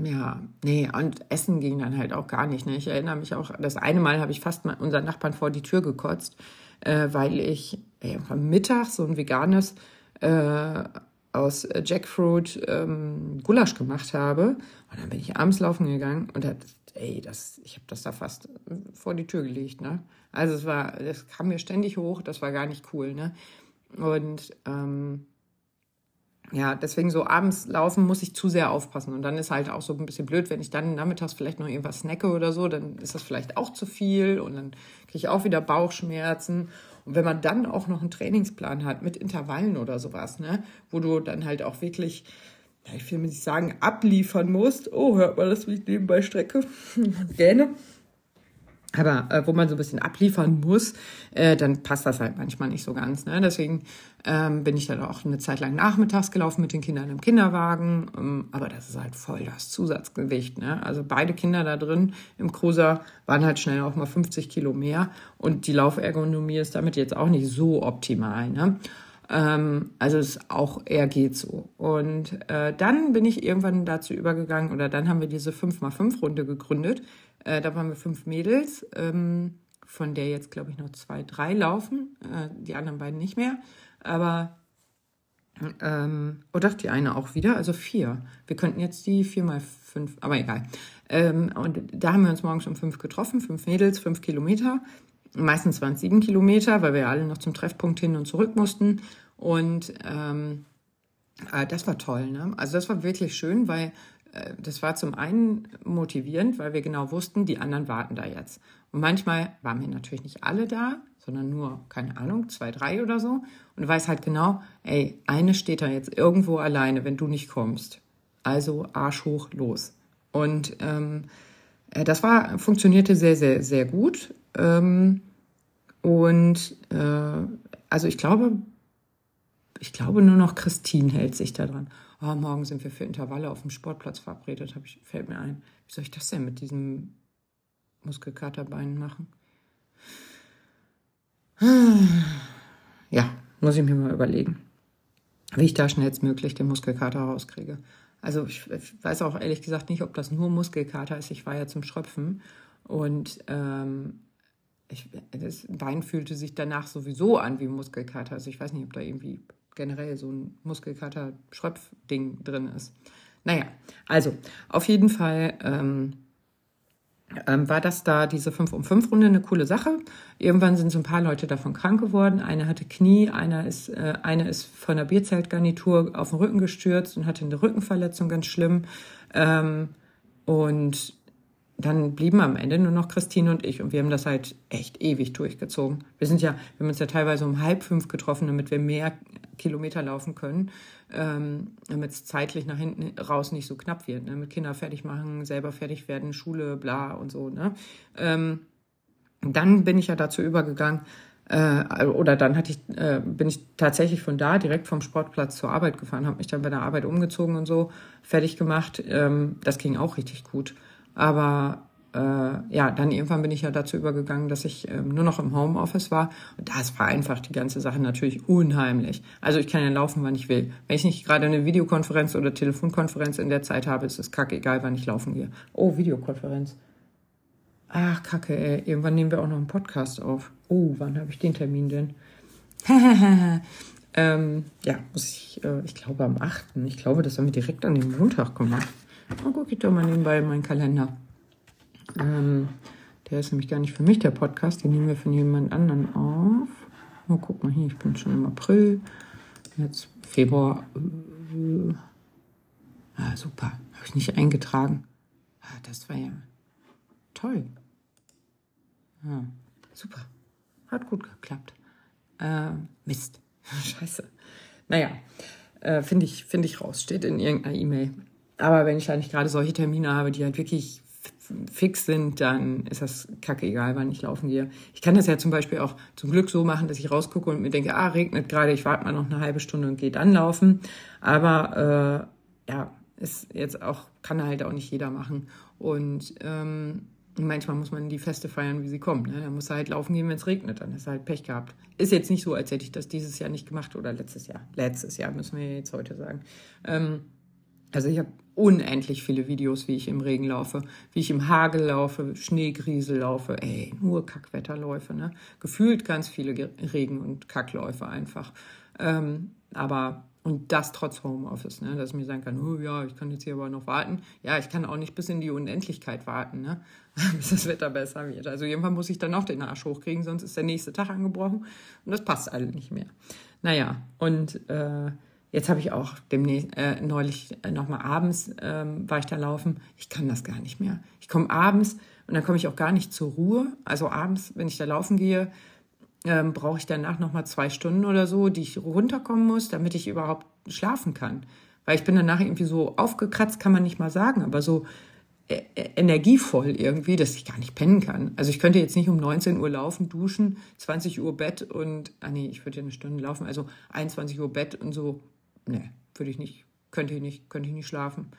S1: ja, nee, und Essen ging dann halt auch gar nicht. Ne? Ich erinnere mich auch, das eine Mal habe ich fast mal unseren Nachbarn vor die Tür gekotzt, äh, weil ich äh, am Mittag so ein veganes äh, aus Jackfruit ähm, Gulasch gemacht habe. Und dann bin ich abends laufen gegangen und hat, ey, das, ich habe das da fast vor die Tür gelegt. Ne? Also es war, das kam mir ständig hoch, das war gar nicht cool. Ne? Und ähm, ja, deswegen so abends laufen muss ich zu sehr aufpassen. Und dann ist halt auch so ein bisschen blöd, wenn ich dann nachmittags vielleicht noch irgendwas snacke oder so, dann ist das vielleicht auch zu viel und dann kriege ich auch wieder Bauchschmerzen. Und wenn man dann auch noch einen Trainingsplan hat mit Intervallen oder sowas, ne, wo du dann halt auch wirklich, ich will nicht sagen, abliefern musst. Oh, hört man das, wie ich nebenbei strecke? Gerne aber äh, wo man so ein bisschen abliefern muss, äh, dann passt das halt manchmal nicht so ganz. Ne? Deswegen ähm, bin ich dann auch eine Zeit lang nachmittags gelaufen mit den Kindern im Kinderwagen. Ähm, aber das ist halt voll das Zusatzgewicht. Ne? Also beide Kinder da drin im Cruiser waren halt schnell auch mal 50 Kilo mehr. Und die Laufergonomie ist damit jetzt auch nicht so optimal. Ne? Ähm, also es auch eher geht so. Und äh, dann bin ich irgendwann dazu übergegangen, oder dann haben wir diese 5x5-Runde gegründet äh, da waren wir fünf Mädels, ähm, von der jetzt, glaube ich, noch zwei, drei laufen, äh, die anderen beiden nicht mehr. Aber, ähm, oh doch, die eine auch wieder, also vier. Wir könnten jetzt die vier mal fünf, aber egal. Ähm, und da haben wir uns morgens um fünf getroffen, fünf Mädels, fünf Kilometer. Meistens waren es sieben Kilometer, weil wir alle noch zum Treffpunkt hin und zurück mussten. Und ähm, äh, das war toll. Ne? Also das war wirklich schön, weil das war zum einen motivierend, weil wir genau wussten, die anderen warten da jetzt. Und manchmal waren wir natürlich nicht alle da, sondern nur, keine Ahnung, zwei, drei oder so. Und du weißt halt genau, ey, eine steht da jetzt irgendwo alleine, wenn du nicht kommst. Also Arsch hoch, los. Und ähm, äh, das war, funktionierte sehr, sehr, sehr gut. Ähm, und äh, also ich glaube, ich glaube nur noch Christine hält sich da dran oh, morgen sind wir für Intervalle auf dem Sportplatz verabredet, hab ich, fällt mir ein. Wie soll ich das denn mit diesem Muskelkaterbein machen? Ja, muss ich mir mal überlegen, wie ich da schnellstmöglich den Muskelkater rauskriege. Also ich, weiß auch ehrlich gesagt nicht, ob das nur Muskelkater ist. Ich war ja zum Schröpfen und ähm, ich, das Bein fühlte sich danach sowieso an wie Muskelkater. Also ich weiß nicht, ob da irgendwie generell so ein Muskelkater-Schröpf-Ding drin ist. Naja, also auf jeden Fall ähm, ähm, war das da, diese 5 um 5 Runde, eine coole Sache. Irgendwann sind so ein paar Leute davon krank geworden. Eine hatte Knie, einer ist, äh, eine ist von der Bierzeltgarnitur auf den Rücken gestürzt und hatte eine Rückenverletzung, ganz schlimm. Ähm, und dann blieben am Ende nur noch Christine und ich und wir haben das halt echt ewig durchgezogen. Wir sind ja, wir haben uns ja teilweise um halb fünf getroffen, damit wir mehr Kilometer laufen können, ähm, damit es zeitlich nach hinten raus nicht so knapp wird. Ne? Mit Kinder fertig machen, selber fertig werden, Schule, bla und so. Ne? Ähm, dann bin ich ja dazu übergegangen, äh, oder dann hatte ich, äh, bin ich tatsächlich von da direkt vom Sportplatz zur Arbeit gefahren, habe mich dann bei der Arbeit umgezogen und so, fertig gemacht. Ähm, das ging auch richtig gut. Aber äh, ja, dann irgendwann bin ich ja dazu übergegangen, dass ich ähm, nur noch im Homeoffice war. Und das vereinfacht die ganze Sache natürlich unheimlich. Also ich kann ja laufen, wann ich will. Wenn ich nicht gerade eine Videokonferenz oder Telefonkonferenz in der Zeit habe, ist es kacke egal, wann ich laufen gehe. Oh, Videokonferenz. Ach, kacke, ey. Irgendwann nehmen wir auch noch einen Podcast auf. Oh, wann habe ich den Termin denn? ähm, ja, muss ich, äh, ich glaube am 8. Ich glaube, das haben wir direkt an dem Montag gemacht. Oh, guck ich doch mal nebenbei in meinen Kalender. Ähm, der ist nämlich gar nicht für mich, der Podcast. Den nehmen wir von jemand anderen auf. Oh, guck mal hier, ich bin schon im April. Jetzt Februar. Äh, ah, super. Habe ich nicht eingetragen. Ah, das war ja toll. Ah, super. hat gut geklappt. Äh, Mist. Scheiße. Naja, äh, finde ich, finde ich raus. Steht in irgendeiner E-Mail. Aber wenn ich halt gerade solche Termine habe, die halt wirklich fix sind, dann ist das kacke egal, wann ich laufen gehe. Ich kann das ja zum Beispiel auch zum Glück so machen, dass ich rausgucke und mir denke, ah, regnet gerade, ich warte mal noch eine halbe Stunde und gehe dann laufen. Aber äh, ja, ist jetzt auch, kann halt auch nicht jeder machen. Und ähm, manchmal muss man die Feste feiern, wie sie kommen. Ne? Da muss er halt laufen gehen, wenn es regnet, dann ist er halt Pech gehabt. Ist jetzt nicht so, als hätte ich das dieses Jahr nicht gemacht oder letztes Jahr. Letztes Jahr müssen wir jetzt heute sagen. Ähm, also ich habe unendlich viele Videos, wie ich im Regen laufe, wie ich im Hagel laufe, Schneegriesel laufe, ey, nur Kackwetterläufe, ne? Gefühlt ganz viele Regen- und Kackläufe einfach. Ähm, aber und das trotz Homeoffice, ne? dass ich mir sagen kann, oh ja, ich kann jetzt hier aber noch warten. Ja, ich kann auch nicht bis in die Unendlichkeit warten, ne? bis das Wetter besser wird. Also irgendwann muss ich dann auch den Arsch hochkriegen, sonst ist der nächste Tag angebrochen und das passt alle nicht mehr. Naja, und äh, Jetzt habe ich auch demnächst, äh, neulich äh, nochmal abends ähm, war ich da laufen. Ich kann das gar nicht mehr. Ich komme abends und dann komme ich auch gar nicht zur Ruhe. Also abends, wenn ich da laufen gehe, ähm, brauche ich danach nochmal zwei Stunden oder so, die ich runterkommen muss, damit ich überhaupt schlafen kann. Weil ich bin danach irgendwie so aufgekratzt, kann man nicht mal sagen, aber so äh, äh energievoll irgendwie, dass ich gar nicht pennen kann. Also ich könnte jetzt nicht um 19 Uhr laufen, duschen, 20 Uhr Bett und, ah nee, ich würde ja eine Stunde laufen, also 21 Uhr Bett und so nee, würde ich nicht, könnte ich nicht, könnte ich nicht schlafen.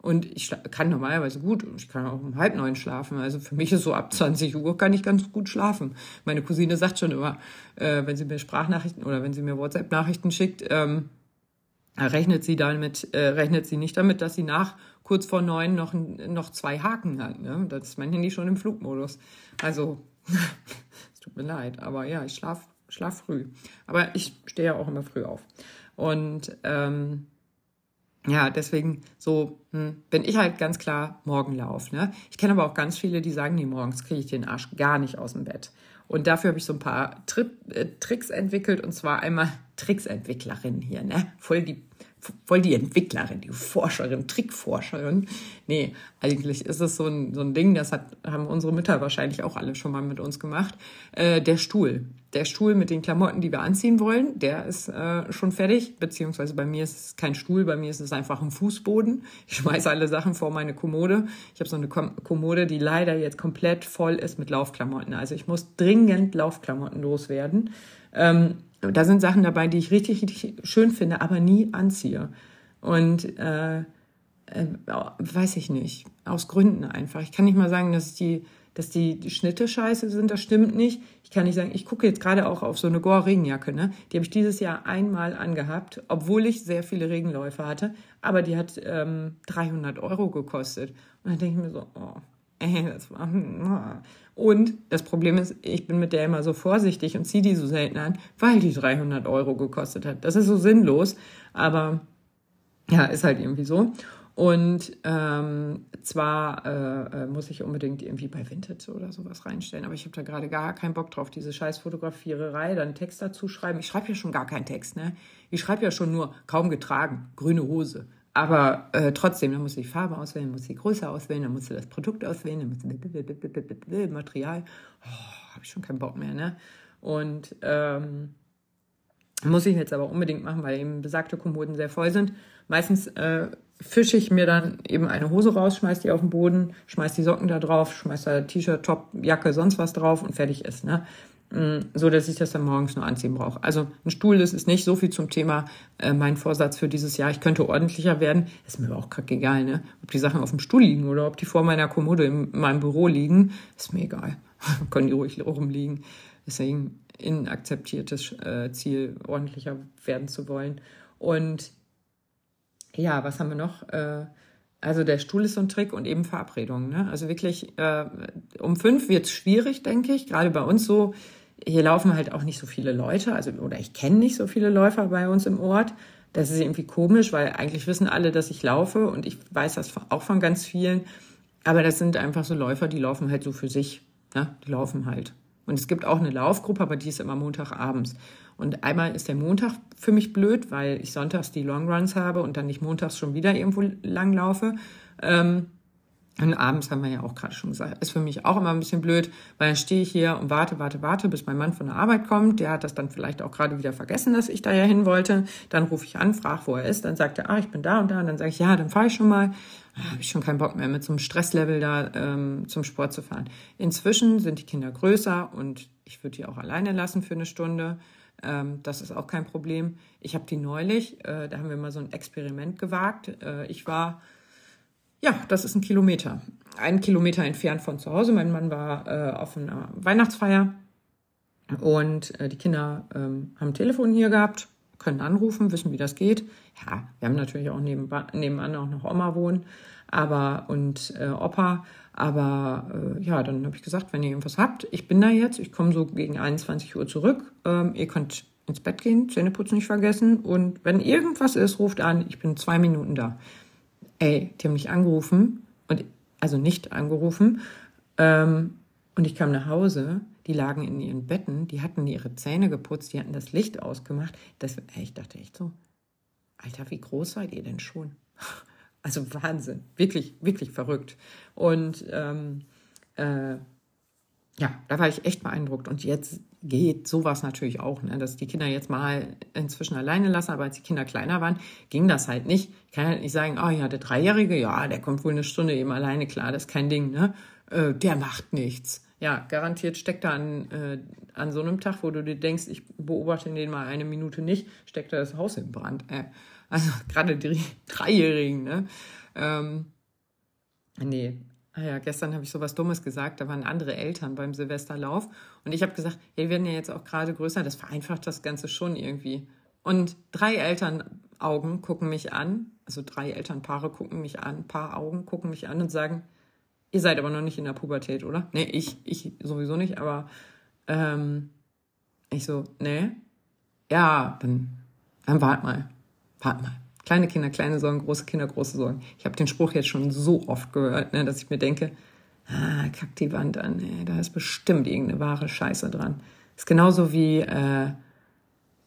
S1: Und ich kann normalerweise gut, ich kann auch um halb neun schlafen. Also für mich ist so ab 20 Uhr kann ich ganz gut schlafen. Meine Cousine sagt schon immer, äh, wenn sie mir Sprachnachrichten oder wenn sie mir WhatsApp-Nachrichten schickt, ähm, rechnet sie damit, äh, rechnet sie nicht damit, dass sie nach kurz vor neun noch, noch zwei Haken hat. Ne? Das ist mein Handy schon im Flugmodus. Also, es tut mir leid, aber ja, ich schlaf, schlaf früh. Aber ich stehe ja auch immer früh auf. Und ähm, ja, deswegen so hm, bin ich halt ganz klar Morgenlauf. Ne? Ich kenne aber auch ganz viele, die sagen, nee, morgens kriege ich den Arsch gar nicht aus dem Bett. Und dafür habe ich so ein paar Tri äh, Tricks entwickelt und zwar einmal Tricksentwicklerin hier, ne? Voll die voll die Entwicklerin, die Forscherin, Trickforscherin. Nee, eigentlich ist es so ein, so ein Ding, das hat, haben unsere Mütter wahrscheinlich auch alle schon mal mit uns gemacht. Äh, der Stuhl. Der Stuhl mit den Klamotten, die wir anziehen wollen, der ist äh, schon fertig. Beziehungsweise bei mir ist es kein Stuhl, bei mir ist es einfach ein Fußboden. Ich schmeiße alle Sachen vor meine Kommode. Ich habe so eine Kommode, die leider jetzt komplett voll ist mit Laufklamotten. Also ich muss dringend Laufklamotten loswerden. Ähm, da sind Sachen dabei, die ich richtig, richtig schön finde, aber nie anziehe. Und äh, äh, weiß ich nicht, aus Gründen einfach. Ich kann nicht mal sagen, dass die, dass die, Schnitte scheiße sind, das stimmt nicht. Ich kann nicht sagen, ich gucke jetzt gerade auch auf so eine Gore-Regenjacke, ne? Die habe ich dieses Jahr einmal angehabt, obwohl ich sehr viele Regenläufe hatte, aber die hat ähm, 300 Euro gekostet. Und dann denke ich mir so, oh, ey, das war, oh. Und das Problem ist, ich bin mit der immer so vorsichtig und ziehe die so selten an, weil die 300 Euro gekostet hat. Das ist so sinnlos, aber ja, ist halt irgendwie so. Und ähm, zwar äh, äh, muss ich unbedingt irgendwie bei Vintage oder sowas reinstellen, aber ich habe da gerade gar keinen Bock drauf, diese scheiß Fotografiererei, dann Text dazu schreiben. Ich schreibe ja schon gar keinen Text, ne? Ich schreibe ja schon nur kaum getragen, grüne Hose. Aber äh, trotzdem, dann muss ich die Farbe auswählen, muss die Größe auswählen, dann musst du das Produkt auswählen, dann musst du Material. Oh, habe ich schon keinen Bock mehr, ne? Und ähm, muss ich jetzt aber unbedingt machen, weil eben besagte Kommoden sehr voll sind. Meistens äh, fische ich mir dann eben eine Hose raus, schmeiß die auf den Boden, schmeiß die Socken da drauf, schmeiß da T-Shirt, Top, Jacke, sonst was drauf und fertig ist. Ne? Mm, so dass ich das dann morgens nur anziehen brauche. Also ein Stuhl, das ist nicht so viel zum Thema äh, mein Vorsatz für dieses Jahr. Ich könnte ordentlicher werden. Ist mir aber auch kackegal, ne? Ob die Sachen auf dem Stuhl liegen oder ob die vor meiner Kommode in meinem Büro liegen, ist mir egal. Können die ruhig rumliegen. Deswegen inakzeptiertes äh, Ziel, ordentlicher werden zu wollen. Und ja, was haben wir noch? Äh, also der Stuhl ist so ein Trick und eben Verabredungen. Ne? Also wirklich, äh, um fünf wird es schwierig, denke ich. Gerade bei uns so, hier laufen halt auch nicht so viele Leute, also oder ich kenne nicht so viele Läufer bei uns im Ort. Das ist irgendwie komisch, weil eigentlich wissen alle, dass ich laufe und ich weiß das auch von ganz vielen. Aber das sind einfach so Läufer, die laufen halt so für sich. Ne? Die laufen halt. Und es gibt auch eine Laufgruppe, aber die ist immer Montagabends. Und einmal ist der Montag für mich blöd, weil ich sonntags die Longruns habe und dann nicht montags schon wieder irgendwo langlaufe. Ähm, Und abends haben wir ja auch gerade schon gesagt, ist für mich auch immer ein bisschen blöd, weil dann stehe ich hier und warte, warte, warte, bis mein Mann von der Arbeit kommt. Der hat das dann vielleicht auch gerade wieder vergessen, dass ich da ja hin wollte. Dann rufe ich an, frage, wo er ist. Dann sagt er, ah, ich bin da und da. Und dann sage ich, ja, dann fahre ich schon mal. Da habe ich schon keinen Bock mehr, mit so einem Stresslevel da ähm, zum Sport zu fahren. Inzwischen sind die Kinder größer und ich würde die auch alleine lassen für eine Stunde. Ähm, das ist auch kein Problem. Ich habe die neulich, äh, da haben wir mal so ein Experiment gewagt. Äh, ich war ja, das ist ein Kilometer. Ein Kilometer entfernt von zu Hause. Mein Mann war äh, auf einer Weihnachtsfeier und äh, die Kinder ähm, haben ein Telefon hier gehabt, können anrufen, wissen, wie das geht. Ja, wir haben natürlich auch nebenban, nebenan auch noch Oma wohnen, aber und äh, Opa. Aber äh, ja, dann habe ich gesagt, wenn ihr irgendwas habt, ich bin da jetzt, ich komme so gegen 21 Uhr zurück. Ähm, ihr könnt ins Bett gehen, Zähneputzen nicht vergessen. Und wenn irgendwas ist, ruft an, ich bin zwei Minuten da ey, die haben mich angerufen und also nicht angerufen ähm, und ich kam nach Hause. Die lagen in ihren Betten, die hatten ihre Zähne geputzt, die hatten das Licht ausgemacht. Das, ey, ich dachte echt so, Alter, wie groß seid ihr denn schon? Also Wahnsinn, wirklich, wirklich verrückt. Und ähm, äh, ja, da war ich echt beeindruckt. Und jetzt geht sowas natürlich auch, ne? dass die Kinder jetzt mal inzwischen alleine lassen, aber als die Kinder kleiner waren, ging das halt nicht. Ich kann halt nicht sagen, oh ja, der Dreijährige, ja, der kommt wohl eine Stunde eben alleine klar, das ist kein Ding, ne? Äh, der macht nichts. Ja, garantiert steckt da an, äh, an so einem Tag, wo du dir denkst, ich beobachte den mal eine Minute nicht, steckt da das Haus in Brand. Äh, also gerade die Dreijährigen, ne? Ähm, nee, Ah ja, gestern habe ich so was Dummes gesagt. Da waren andere Eltern beim Silvesterlauf. Und ich habe gesagt, ja, die werden ja jetzt auch gerade größer. Das vereinfacht das Ganze schon irgendwie. Und drei Elternaugen gucken mich an. Also drei Elternpaare gucken mich an. Paar Augen gucken mich an und sagen, ihr seid aber noch nicht in der Pubertät, oder? Nee, ich, ich sowieso nicht. Aber ähm, ich so, nee. Ja, dann, dann wart mal. Wart mal. Kleine Kinder, kleine Sorgen, große Kinder, große Sorgen. Ich habe den Spruch jetzt schon so oft gehört, ne, dass ich mir denke, ah, kack die Wand an, ey, da ist bestimmt irgendeine wahre Scheiße dran. Ist genauso wie äh,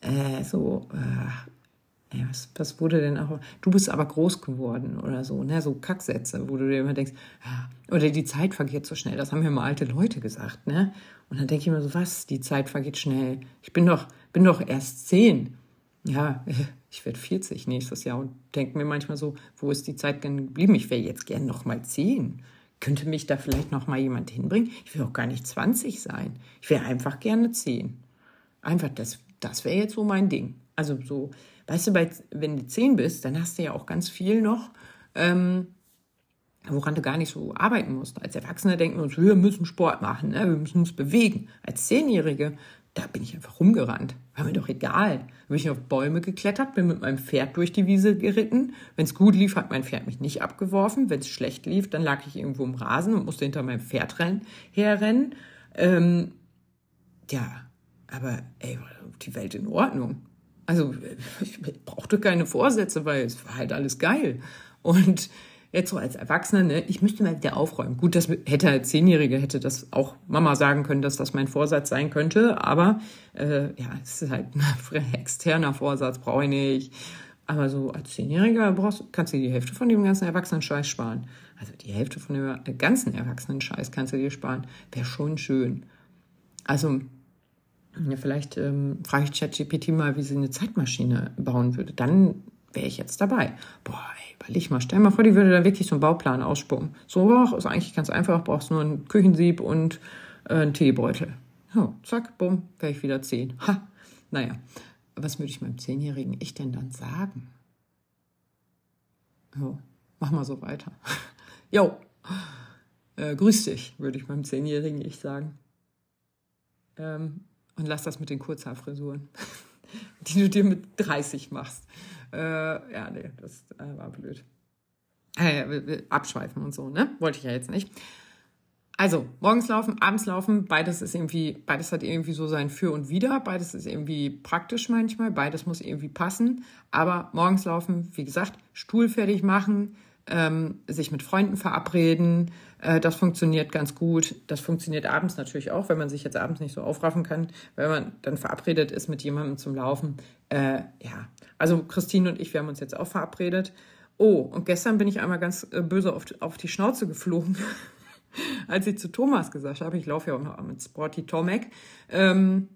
S1: äh, so, äh, ey, was, was wurde denn auch, du bist aber groß geworden oder so, ne, so Kacksätze, wo du dir immer denkst, ja, oder die Zeit vergeht so schnell, das haben ja mal alte Leute gesagt, ne? Und dann denke ich mir so, was, die Zeit vergeht schnell. Ich bin doch, bin doch erst zehn. Ja, ich werde 40 nächstes Jahr und denke mir manchmal so, wo ist die Zeit geblieben? Ich wäre jetzt gern noch mal 10. Könnte mich da vielleicht noch mal jemand hinbringen? Ich will auch gar nicht 20 sein. Ich wäre einfach gerne 10. Einfach, das, das wäre jetzt so mein Ding. Also so, weißt du, bei, wenn du 10 bist, dann hast du ja auch ganz viel noch, ähm, woran du gar nicht so arbeiten musst. Als Erwachsene denken wir uns, wir müssen Sport machen, ne? wir müssen uns bewegen. Als Zehnjährige da bin ich einfach rumgerannt. War mir doch egal. Da bin ich auf Bäume geklettert, bin mit meinem Pferd durch die Wiese geritten. Wenn es gut lief, hat mein Pferd mich nicht abgeworfen. Wenn es schlecht lief, dann lag ich irgendwo im Rasen und musste hinter meinem Pferd rennen, herrennen. Ähm, ja, aber ey, die Welt in Ordnung. Also ich brauchte keine Vorsätze, weil es war halt alles geil. Und jetzt so als Erwachsener, ne, ich müsste mal wieder aufräumen. Gut, das hätte als Zehnjährige hätte das auch Mama sagen können, dass das mein Vorsatz sein könnte, aber äh, ja, es ist halt ein externer Vorsatz, brauche ich nicht. Aber so als Zehnjähriger brauchst, kannst du dir die Hälfte von dem ganzen Erwachsenen-Scheiß sparen. Also die Hälfte von dem ganzen Erwachsenen-Scheiß kannst du dir sparen. Wäre schon schön. Also ja, vielleicht ähm, frage ich ChatGPT mal, wie sie eine Zeitmaschine bauen würde. Dann wäre ich jetzt dabei. Boah, ey, überleg mal, stell mal vor, die würde da wirklich so einen Bauplan ausspucken. So ach, ist eigentlich ganz einfach, brauchst nur ein Küchensieb und äh, einen Teebeutel. So, zack, bumm, wäre ich wieder zehn. Ha, naja, was würde ich meinem Zehnjährigen ich denn dann sagen? Jo, mach mal so weiter. jo, äh, grüß dich, würde ich meinem Zehnjährigen ich sagen. Ähm, und lass das mit den Kurzhaarfrisuren, die du dir mit 30 machst. Äh, ja, nee, das äh, war blöd. Äh, abschweifen und so, ne? Wollte ich ja jetzt nicht. Also, morgens laufen, abends laufen, beides ist irgendwie, beides hat irgendwie so sein Für und Wider, beides ist irgendwie praktisch manchmal, beides muss irgendwie passen. Aber morgens laufen, wie gesagt, Stuhl fertig machen, ähm, sich mit Freunden verabreden, das funktioniert ganz gut. Das funktioniert abends natürlich auch, wenn man sich jetzt abends nicht so aufraffen kann, wenn man dann verabredet ist mit jemandem zum Laufen. Äh, ja, also Christine und ich, wir haben uns jetzt auch verabredet Oh, und gestern bin ich einmal ganz äh, böse auf, auf die Schnauze geflogen, als ich zu Thomas gesagt habe, ich laufe ja auch mit Sporty Tomek, ähm,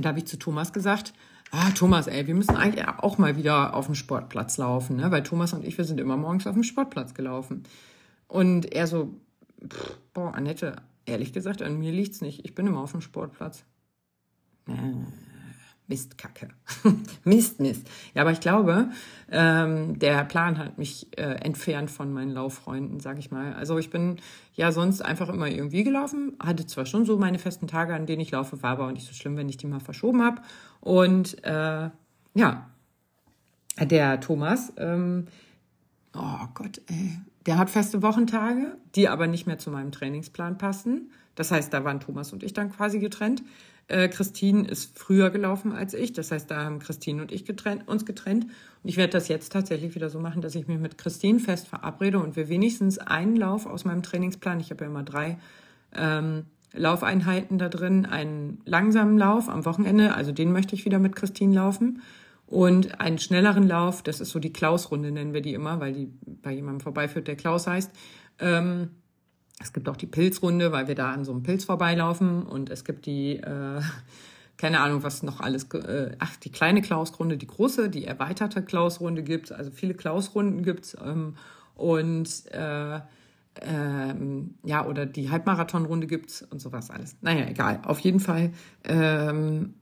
S1: da habe ich zu Thomas gesagt, ah, Thomas, ey, wir müssen eigentlich auch mal wieder auf dem Sportplatz laufen, ne? weil Thomas und ich, wir sind immer morgens auf dem Sportplatz gelaufen. Und er so, pff, boah, Annette, ehrlich gesagt, an mir liegt's nicht. Ich bin immer auf dem Sportplatz. Äh, Mistkacke. Mist, Mist. Ja, aber ich glaube, ähm, der Plan hat mich äh, entfernt von meinen Lauffreunden, sag ich mal. Also ich bin ja sonst einfach immer irgendwie gelaufen, hatte zwar schon so meine festen Tage, an denen ich laufe, war aber auch nicht so schlimm, wenn ich die mal verschoben habe. Und äh, ja, der Thomas, ähm, oh Gott, ey, der hat feste Wochentage, die aber nicht mehr zu meinem Trainingsplan passen. Das heißt, da waren Thomas und ich dann quasi getrennt. Äh, Christine ist früher gelaufen als ich. Das heißt, da haben Christine und ich getrennt, uns getrennt. Und ich werde das jetzt tatsächlich wieder so machen, dass ich mich mit Christine fest verabrede und wir wenigstens einen Lauf aus meinem Trainingsplan, ich habe ja immer drei ähm, Laufeinheiten da drin, einen langsamen Lauf am Wochenende, also den möchte ich wieder mit Christine laufen. Und einen schnelleren Lauf, das ist so die Klaus-Runde, nennen wir die immer, weil die bei jemandem vorbeiführt, der Klaus heißt. Ähm, es gibt auch die Pilzrunde, weil wir da an so einem Pilz vorbeilaufen. Und es gibt die, äh, keine Ahnung, was noch alles, äh, ach, die kleine Klausrunde, die große, die erweiterte Klausrunde gibt Also viele Klausrunden gibt's ähm, und äh, ähm, ja, oder die Halbmarathonrunde gibt's und sowas alles. Naja, egal. Auf jeden Fall ähm,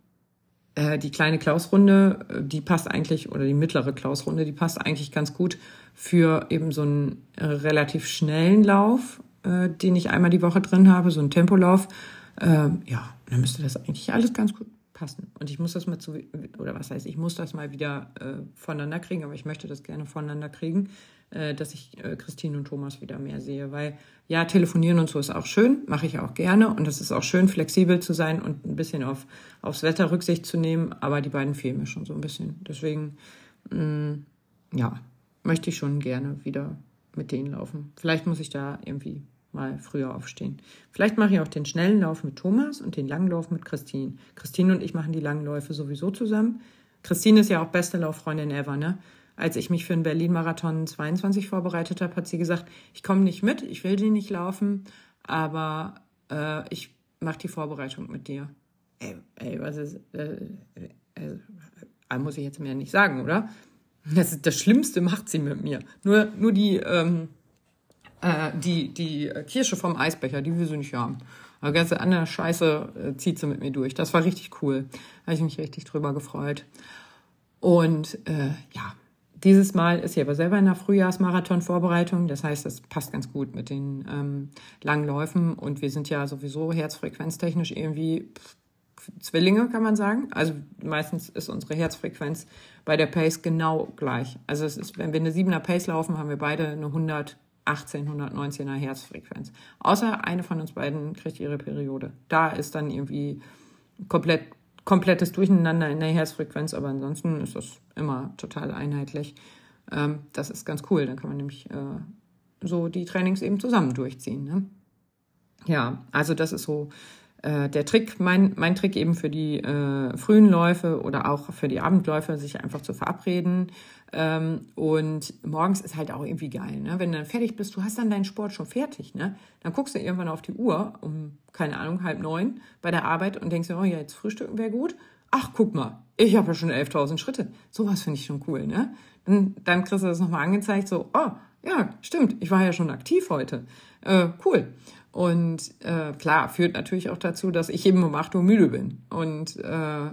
S1: äh, die kleine Klausrunde, äh, die passt eigentlich, oder die mittlere Klausrunde, die passt eigentlich ganz gut für eben so einen relativ schnellen Lauf, äh, den ich einmal die Woche drin habe, so einen Tempolauf. Äh, ja, dann müsste das eigentlich alles ganz gut passen. Und ich muss das mal zu, oder was heißt, ich muss das mal wieder äh, voneinander kriegen, aber ich möchte das gerne voneinander kriegen, äh, dass ich äh, Christine und Thomas wieder mehr sehe. Weil ja, telefonieren und so ist auch schön, mache ich auch gerne. Und es ist auch schön, flexibel zu sein und ein bisschen auf, aufs Wetter Rücksicht zu nehmen. Aber die beiden fehlen mir schon so ein bisschen. Deswegen, mh, mm, ja, möchte ich schon gerne wieder mit denen laufen. Vielleicht muss ich da irgendwie mal früher aufstehen. Vielleicht mache ich auch den schnellen Lauf mit Thomas und den langen Lauf mit Christine. Christine und ich machen die langen Läufe sowieso zusammen. Christine ist ja auch beste Lauffreundin ever, ne? Als ich mich für den Berlin-Marathon 22 vorbereitet habe, hat sie gesagt, ich komme nicht mit, ich will die nicht laufen, aber äh, ich mache die Vorbereitung mit dir. Ey, ey was ist, äh, äh, äh, muss ich jetzt mehr nicht sagen, oder? Das, ist das Schlimmste macht sie mit mir. Nur, nur die, ähm, äh, die, die Kirsche vom Eisbecher, die will sie nicht haben. Aber ganze andere Scheiße äh, zieht sie mit mir durch. Das war richtig cool. Da habe ich mich richtig drüber gefreut. Und äh, ja, dieses Mal ist sie aber selber in der Frühjahrsmarathon-Vorbereitung. Das heißt, es passt ganz gut mit den ähm, langen Läufen. Und wir sind ja sowieso herzfrequenztechnisch irgendwie Zwillinge, kann man sagen. Also meistens ist unsere Herzfrequenz bei der Pace genau gleich. Also es ist, wenn wir eine 7er Pace laufen, haben wir beide eine 118, 119er Herzfrequenz. Außer eine von uns beiden kriegt ihre Periode. Da ist dann irgendwie komplett, komplettes Durcheinander in der Herzfrequenz, aber ansonsten ist das immer total einheitlich. Ähm, das ist ganz cool. Dann kann man nämlich äh, so die Trainings eben zusammen durchziehen. Ne? Ja, also das ist so der Trick, mein, mein Trick eben für die äh, frühen Läufe oder auch für die Abendläufe, sich einfach zu verabreden. Ähm, und morgens ist halt auch irgendwie geil, ne? Wenn du dann fertig bist, du hast dann deinen Sport schon fertig, ne? Dann guckst du irgendwann auf die Uhr um, keine Ahnung, halb neun bei der Arbeit und denkst dir, oh ja, jetzt frühstücken wäre gut. Ach, guck mal, ich habe ja schon 11.000 Schritte. Sowas finde ich schon cool, ne? Dann, dann kriegst du das nochmal angezeigt, so, oh, ja, stimmt, ich war ja schon aktiv heute. Äh, cool. Und äh, klar, führt natürlich auch dazu, dass ich eben um 8 Uhr müde bin. Und äh,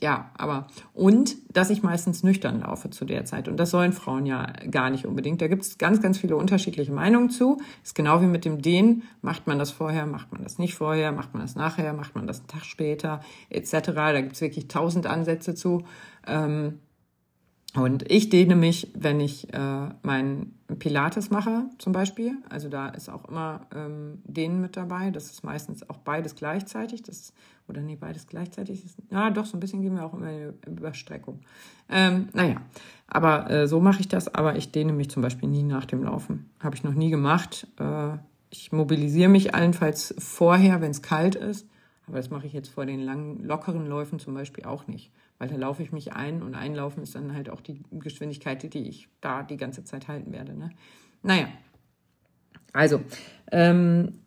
S1: ja, aber und dass ich meistens nüchtern laufe zu der Zeit. Und das sollen Frauen ja gar nicht unbedingt. Da gibt es ganz, ganz viele unterschiedliche Meinungen zu. Ist genau wie mit dem Dehnen. Macht man das vorher, macht man das nicht vorher, macht man das nachher, macht man das einen Tag später, etc. Da gibt es wirklich tausend Ansätze zu. Ähm, und ich dehne mich, wenn ich äh, mein Pilates mache, zum Beispiel. Also da ist auch immer ähm, Dehnen mit dabei. Das ist meistens auch beides gleichzeitig. Das, oder nee, beides gleichzeitig ist. Ja, doch, so ein bisschen gehen wir auch immer in Überstreckung. Ähm, naja, aber äh, so mache ich das. Aber ich dehne mich zum Beispiel nie nach dem Laufen. Habe ich noch nie gemacht. Äh, ich mobilisiere mich allenfalls vorher, wenn es kalt ist. Aber das mache ich jetzt vor den langen, lockeren Läufen zum Beispiel auch nicht weil da laufe ich mich ein und einlaufen ist dann halt auch die Geschwindigkeit, die ich da die ganze Zeit halten werde. Ne? Naja, also, ähm,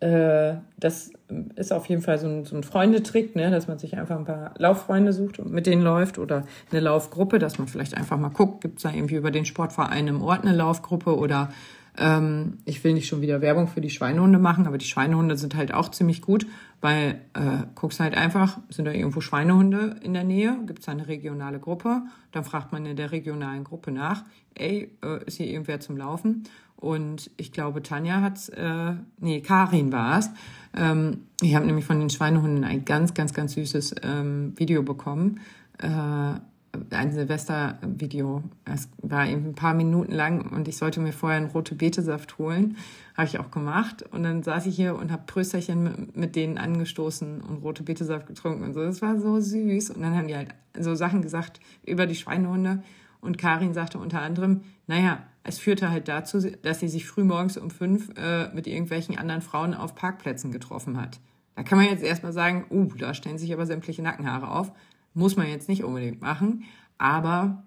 S1: äh, das ist auf jeden Fall so ein, so ein Freundetrick, ne, dass man sich einfach ein paar Lauffreunde sucht und mit denen läuft oder eine Laufgruppe, dass man vielleicht einfach mal guckt, gibt es da irgendwie über den Sportverein im Ort eine Laufgruppe oder ähm, ich will nicht schon wieder Werbung für die Schweinehunde machen, aber die Schweinehunde sind halt auch ziemlich gut, weil äh, guckst halt einfach, sind da irgendwo Schweinehunde in der Nähe, gibt es eine regionale Gruppe, dann fragt man in der regionalen Gruppe nach, ey, äh, ist hier irgendwer zum Laufen? Und ich glaube, Tanja hat's, äh, nee, Karin war es. Ähm, ich habe nämlich von den Schweinehunden ein ganz, ganz, ganz süßes ähm, Video bekommen. Äh, ein Silvester-Video. Es war eben ein paar Minuten lang und ich sollte mir vorher einen rote Betesaft holen. Habe ich auch gemacht. Und dann saß ich hier und habe Prösterchen mit, mit denen angestoßen und rote Betesaft getrunken und so. Das war so süß. Und dann haben die halt so Sachen gesagt über die Schweinehunde. Und Karin sagte unter anderem, naja, es führte halt dazu, dass sie sich früh morgens um fünf äh, mit irgendwelchen anderen Frauen auf Parkplätzen getroffen hat. Da kann man jetzt erstmal sagen, uh, da stellen sich aber sämtliche Nackenhaare auf. Muss man jetzt nicht unbedingt machen, aber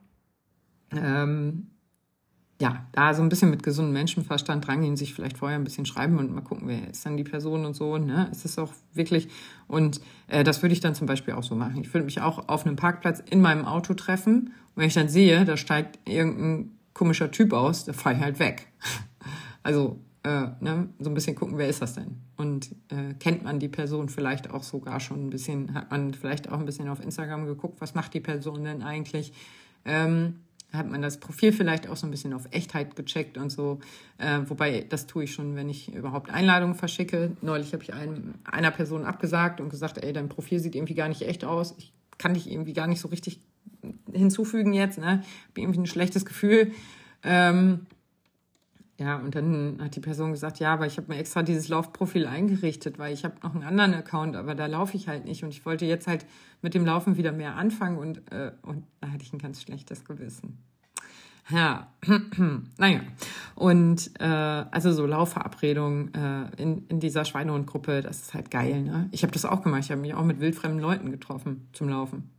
S1: ähm, ja, da so ein bisschen mit gesundem Menschenverstand rangehen, sich vielleicht vorher ein bisschen schreiben und mal gucken, wer ist dann die Person und so, ne? Ist es auch wirklich? Und äh, das würde ich dann zum Beispiel auch so machen. Ich würde mich auch auf einem Parkplatz in meinem Auto treffen und wenn ich dann sehe, da steigt irgendein komischer Typ aus, da fahre ich halt weg. Also äh, ne, so ein bisschen gucken, wer ist das denn? Und äh, kennt man die Person vielleicht auch sogar schon ein bisschen, hat man vielleicht auch ein bisschen auf Instagram geguckt, was macht die Person denn eigentlich? Ähm, hat man das Profil vielleicht auch so ein bisschen auf Echtheit gecheckt und so. Äh, wobei, das tue ich schon, wenn ich überhaupt Einladungen verschicke. Neulich habe ich einem, einer Person abgesagt und gesagt, ey, dein Profil sieht irgendwie gar nicht echt aus. Ich kann dich irgendwie gar nicht so richtig hinzufügen jetzt. Ne? Habe irgendwie ein schlechtes Gefühl. Ähm, ja, und dann hat die Person gesagt, ja, aber ich habe mir extra dieses Laufprofil eingerichtet, weil ich habe noch einen anderen Account, aber da laufe ich halt nicht und ich wollte jetzt halt mit dem Laufen wieder mehr anfangen und, äh, und da hatte ich ein ganz schlechtes Gewissen. Ja, naja. Und äh, also so Laufverabredungen äh, in, in dieser Schweinehundgruppe, das ist halt geil, ne? Ich habe das auch gemacht, ich habe mich auch mit wildfremden Leuten getroffen zum Laufen.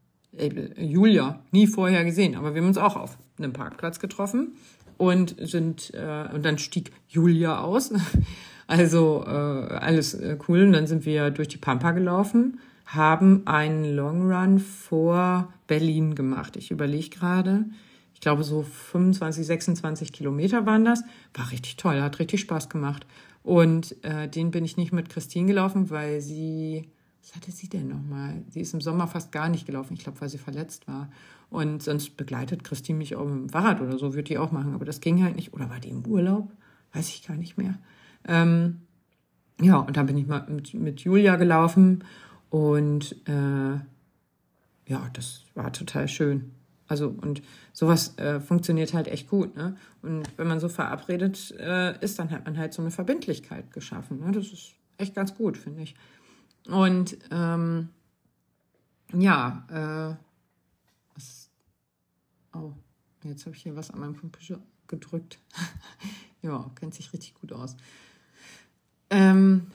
S1: Julia, nie vorher gesehen, aber wir haben uns auch auf einem Parkplatz getroffen und sind äh, und dann stieg Julia aus. Also äh, alles äh, cool. Und dann sind wir durch die Pampa gelaufen, haben einen Long Run vor Berlin gemacht. Ich überlege gerade. Ich glaube, so 25, 26 Kilometer waren das. War richtig toll, hat richtig Spaß gemacht. Und äh, den bin ich nicht mit Christine gelaufen, weil sie, was hatte sie denn nochmal? Sie ist im Sommer fast gar nicht gelaufen, ich glaube, weil sie verletzt war. Und sonst begleitet Christine mich auch mit dem Fahrrad oder so, würde die auch machen. Aber das ging halt nicht. Oder war die im Urlaub? Weiß ich gar nicht mehr. Ähm, ja, und dann bin ich mal mit, mit Julia gelaufen und äh, ja, das war total schön. Also und sowas äh, funktioniert halt echt gut. Ne? Und wenn man so verabredet äh, ist, dann hat man halt so eine Verbindlichkeit geschaffen. Ne? Das ist echt ganz gut, finde ich. Und ähm, ja, äh, Oh, jetzt habe ich hier was an meinem Computer gedrückt. ja, kennt sich richtig gut aus. Ähm,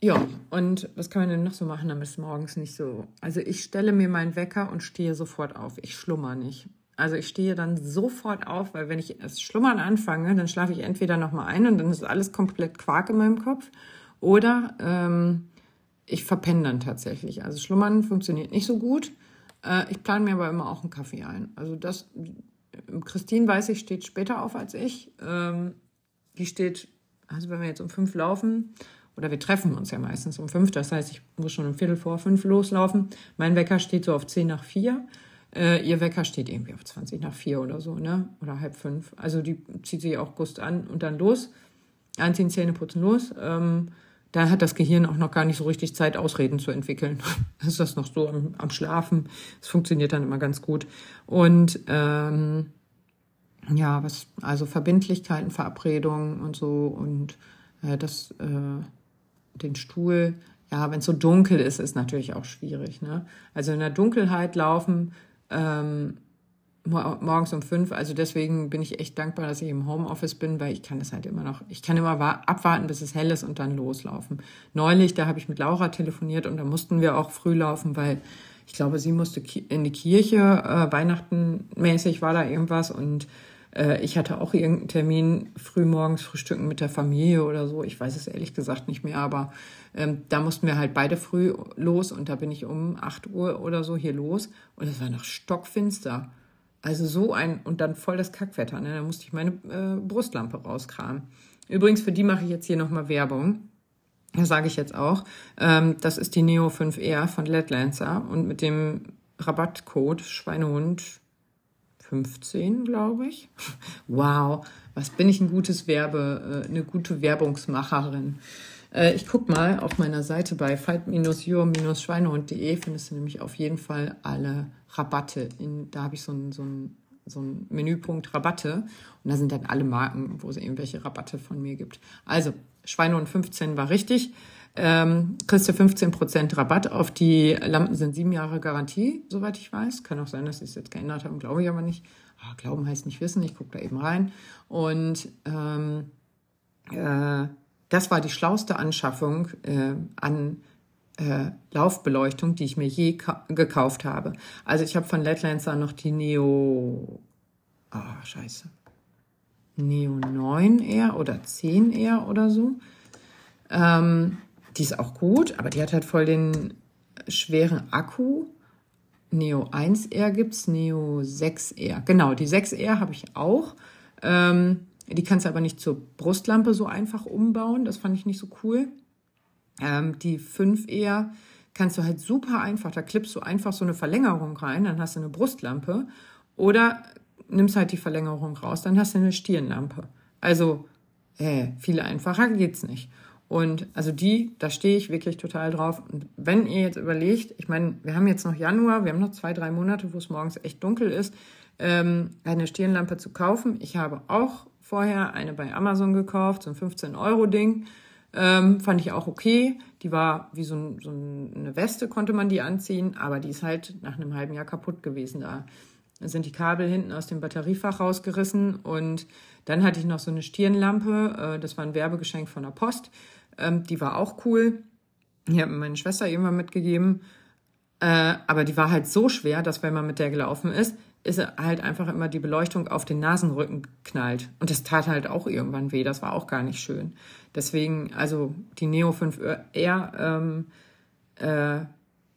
S1: ja, und was kann man denn noch so machen, damit es morgens nicht so. Also ich stelle mir meinen Wecker und stehe sofort auf. Ich schlummer nicht. Also ich stehe dann sofort auf, weil wenn ich das Schlummern anfange, dann schlafe ich entweder nochmal ein und dann ist alles komplett Quark in meinem Kopf. Oder ähm, ich verpenne dann tatsächlich. Also Schlummern funktioniert nicht so gut. Äh, ich plane mir aber immer auch einen Kaffee ein. Also das, Christine weiß ich, steht später auf als ich. Ähm, die steht, also wenn wir jetzt um fünf laufen, oder wir treffen uns ja meistens um fünf, das heißt, ich muss schon um Viertel vor fünf loslaufen. Mein Wecker steht so auf zehn nach vier. Äh, ihr Wecker steht irgendwie auf 20 nach vier oder so, ne? Oder halb fünf. Also die zieht sich auch Gust an und dann los. Anziehen, Zähne putzen, los. Ähm, da hat das Gehirn auch noch gar nicht so richtig Zeit, Ausreden zu entwickeln. Ist das noch so am, am Schlafen. Es funktioniert dann immer ganz gut. Und ähm, ja, was, also Verbindlichkeiten, Verabredungen und so und äh, das, äh, den Stuhl, ja, wenn es so dunkel ist, ist natürlich auch schwierig. Ne? Also in der Dunkelheit laufen ähm, morgens um fünf. Also deswegen bin ich echt dankbar, dass ich im Homeoffice bin, weil ich kann das halt immer noch, ich kann immer abwarten, bis es hell ist und dann loslaufen. Neulich, da habe ich mit Laura telefoniert und da mussten wir auch früh laufen, weil Ich glaube, sie musste in die Kirche, äh, Weihnachten mäßig war da irgendwas und äh, ich hatte auch irgendeinen Termin, frühmorgens frühstücken mit der Familie oder so. Ich weiß es ehrlich gesagt nicht mehr, aber ähm, da mussten wir halt beide früh los und da bin ich um 8 Uhr oder so hier los und es war noch stockfinster. Also so ein, und dann voll das Kackwetter, ne? Da musste ich meine äh, Brustlampe rauskramen. Übrigens, für die mache ich jetzt hier nochmal Werbung. Das sage ich jetzt auch. Ähm, das ist die Neo 5R von LED Lancer und mit dem Rabattcode Schweinehund 15, glaube ich. Wow, was bin ich ein gutes Werbe, äh, eine gute Werbungsmacherin. Äh, ich guck mal auf meiner Seite bei fight-your-schweinehund.de findest du nämlich auf jeden Fall alle Rabatte. In, da habe ich so ein, so, ein, so ein Menüpunkt Rabatte und da sind dann alle Marken, wo es irgendwelche Rabatte von mir gibt. Also, Schweinehund 15 war richtig. Ähm, kriegst du 15% Rabatt auf die Lampen sind sieben Jahre Garantie, soweit ich weiß. Kann auch sein, dass sie es jetzt geändert haben, glaube ich aber nicht. Ah, glauben heißt nicht wissen, ich gucke da eben rein. Und ähm, äh, das war die schlauste Anschaffung äh, an äh, Laufbeleuchtung, die ich mir je gekauft habe. Also ich habe von LED Lancer noch die Neo, ah oh, scheiße, Neo 9 eher oder 10 eher oder so. Ähm, die ist auch gut, aber die hat halt voll den schweren Akku. Neo 1R gibt's, Neo 6R. Genau, die 6R habe ich auch. Ähm, die kannst du aber nicht zur Brustlampe so einfach umbauen. Das fand ich nicht so cool. Ähm, die 5R kannst du halt super einfach, da klippst du einfach so eine Verlängerung rein, dann hast du eine Brustlampe. Oder nimmst halt die Verlängerung raus, dann hast du eine Stirnlampe. Also, äh, viel einfacher geht's nicht. Und also die, da stehe ich wirklich total drauf. Und wenn ihr jetzt überlegt, ich meine, wir haben jetzt noch Januar, wir haben noch zwei, drei Monate, wo es morgens echt dunkel ist, ähm, eine Stirnlampe zu kaufen. Ich habe auch vorher eine bei Amazon gekauft, so ein 15-Euro-Ding. Ähm, fand ich auch okay. Die war wie so, ein, so, eine Weste, konnte man die anziehen, aber die ist halt nach einem halben Jahr kaputt gewesen. Da sind die Kabel hinten aus dem Batteriefach rausgerissen und dann hatte ich noch so eine Stirnlampe. Äh, das war ein Werbegeschenk von der Post. Ähm, die war auch cool. Die hat mir meine Schwester irgendwann mitgegeben. Äh, aber die war halt so schwer, dass wenn man mit der gelaufen ist, ist halt einfach immer die Beleuchtung auf den Nasenrücken knallt. Und das tat halt auch irgendwann weh. Das war auch gar nicht schön. Deswegen, also die Neo 5R, ähm, äh,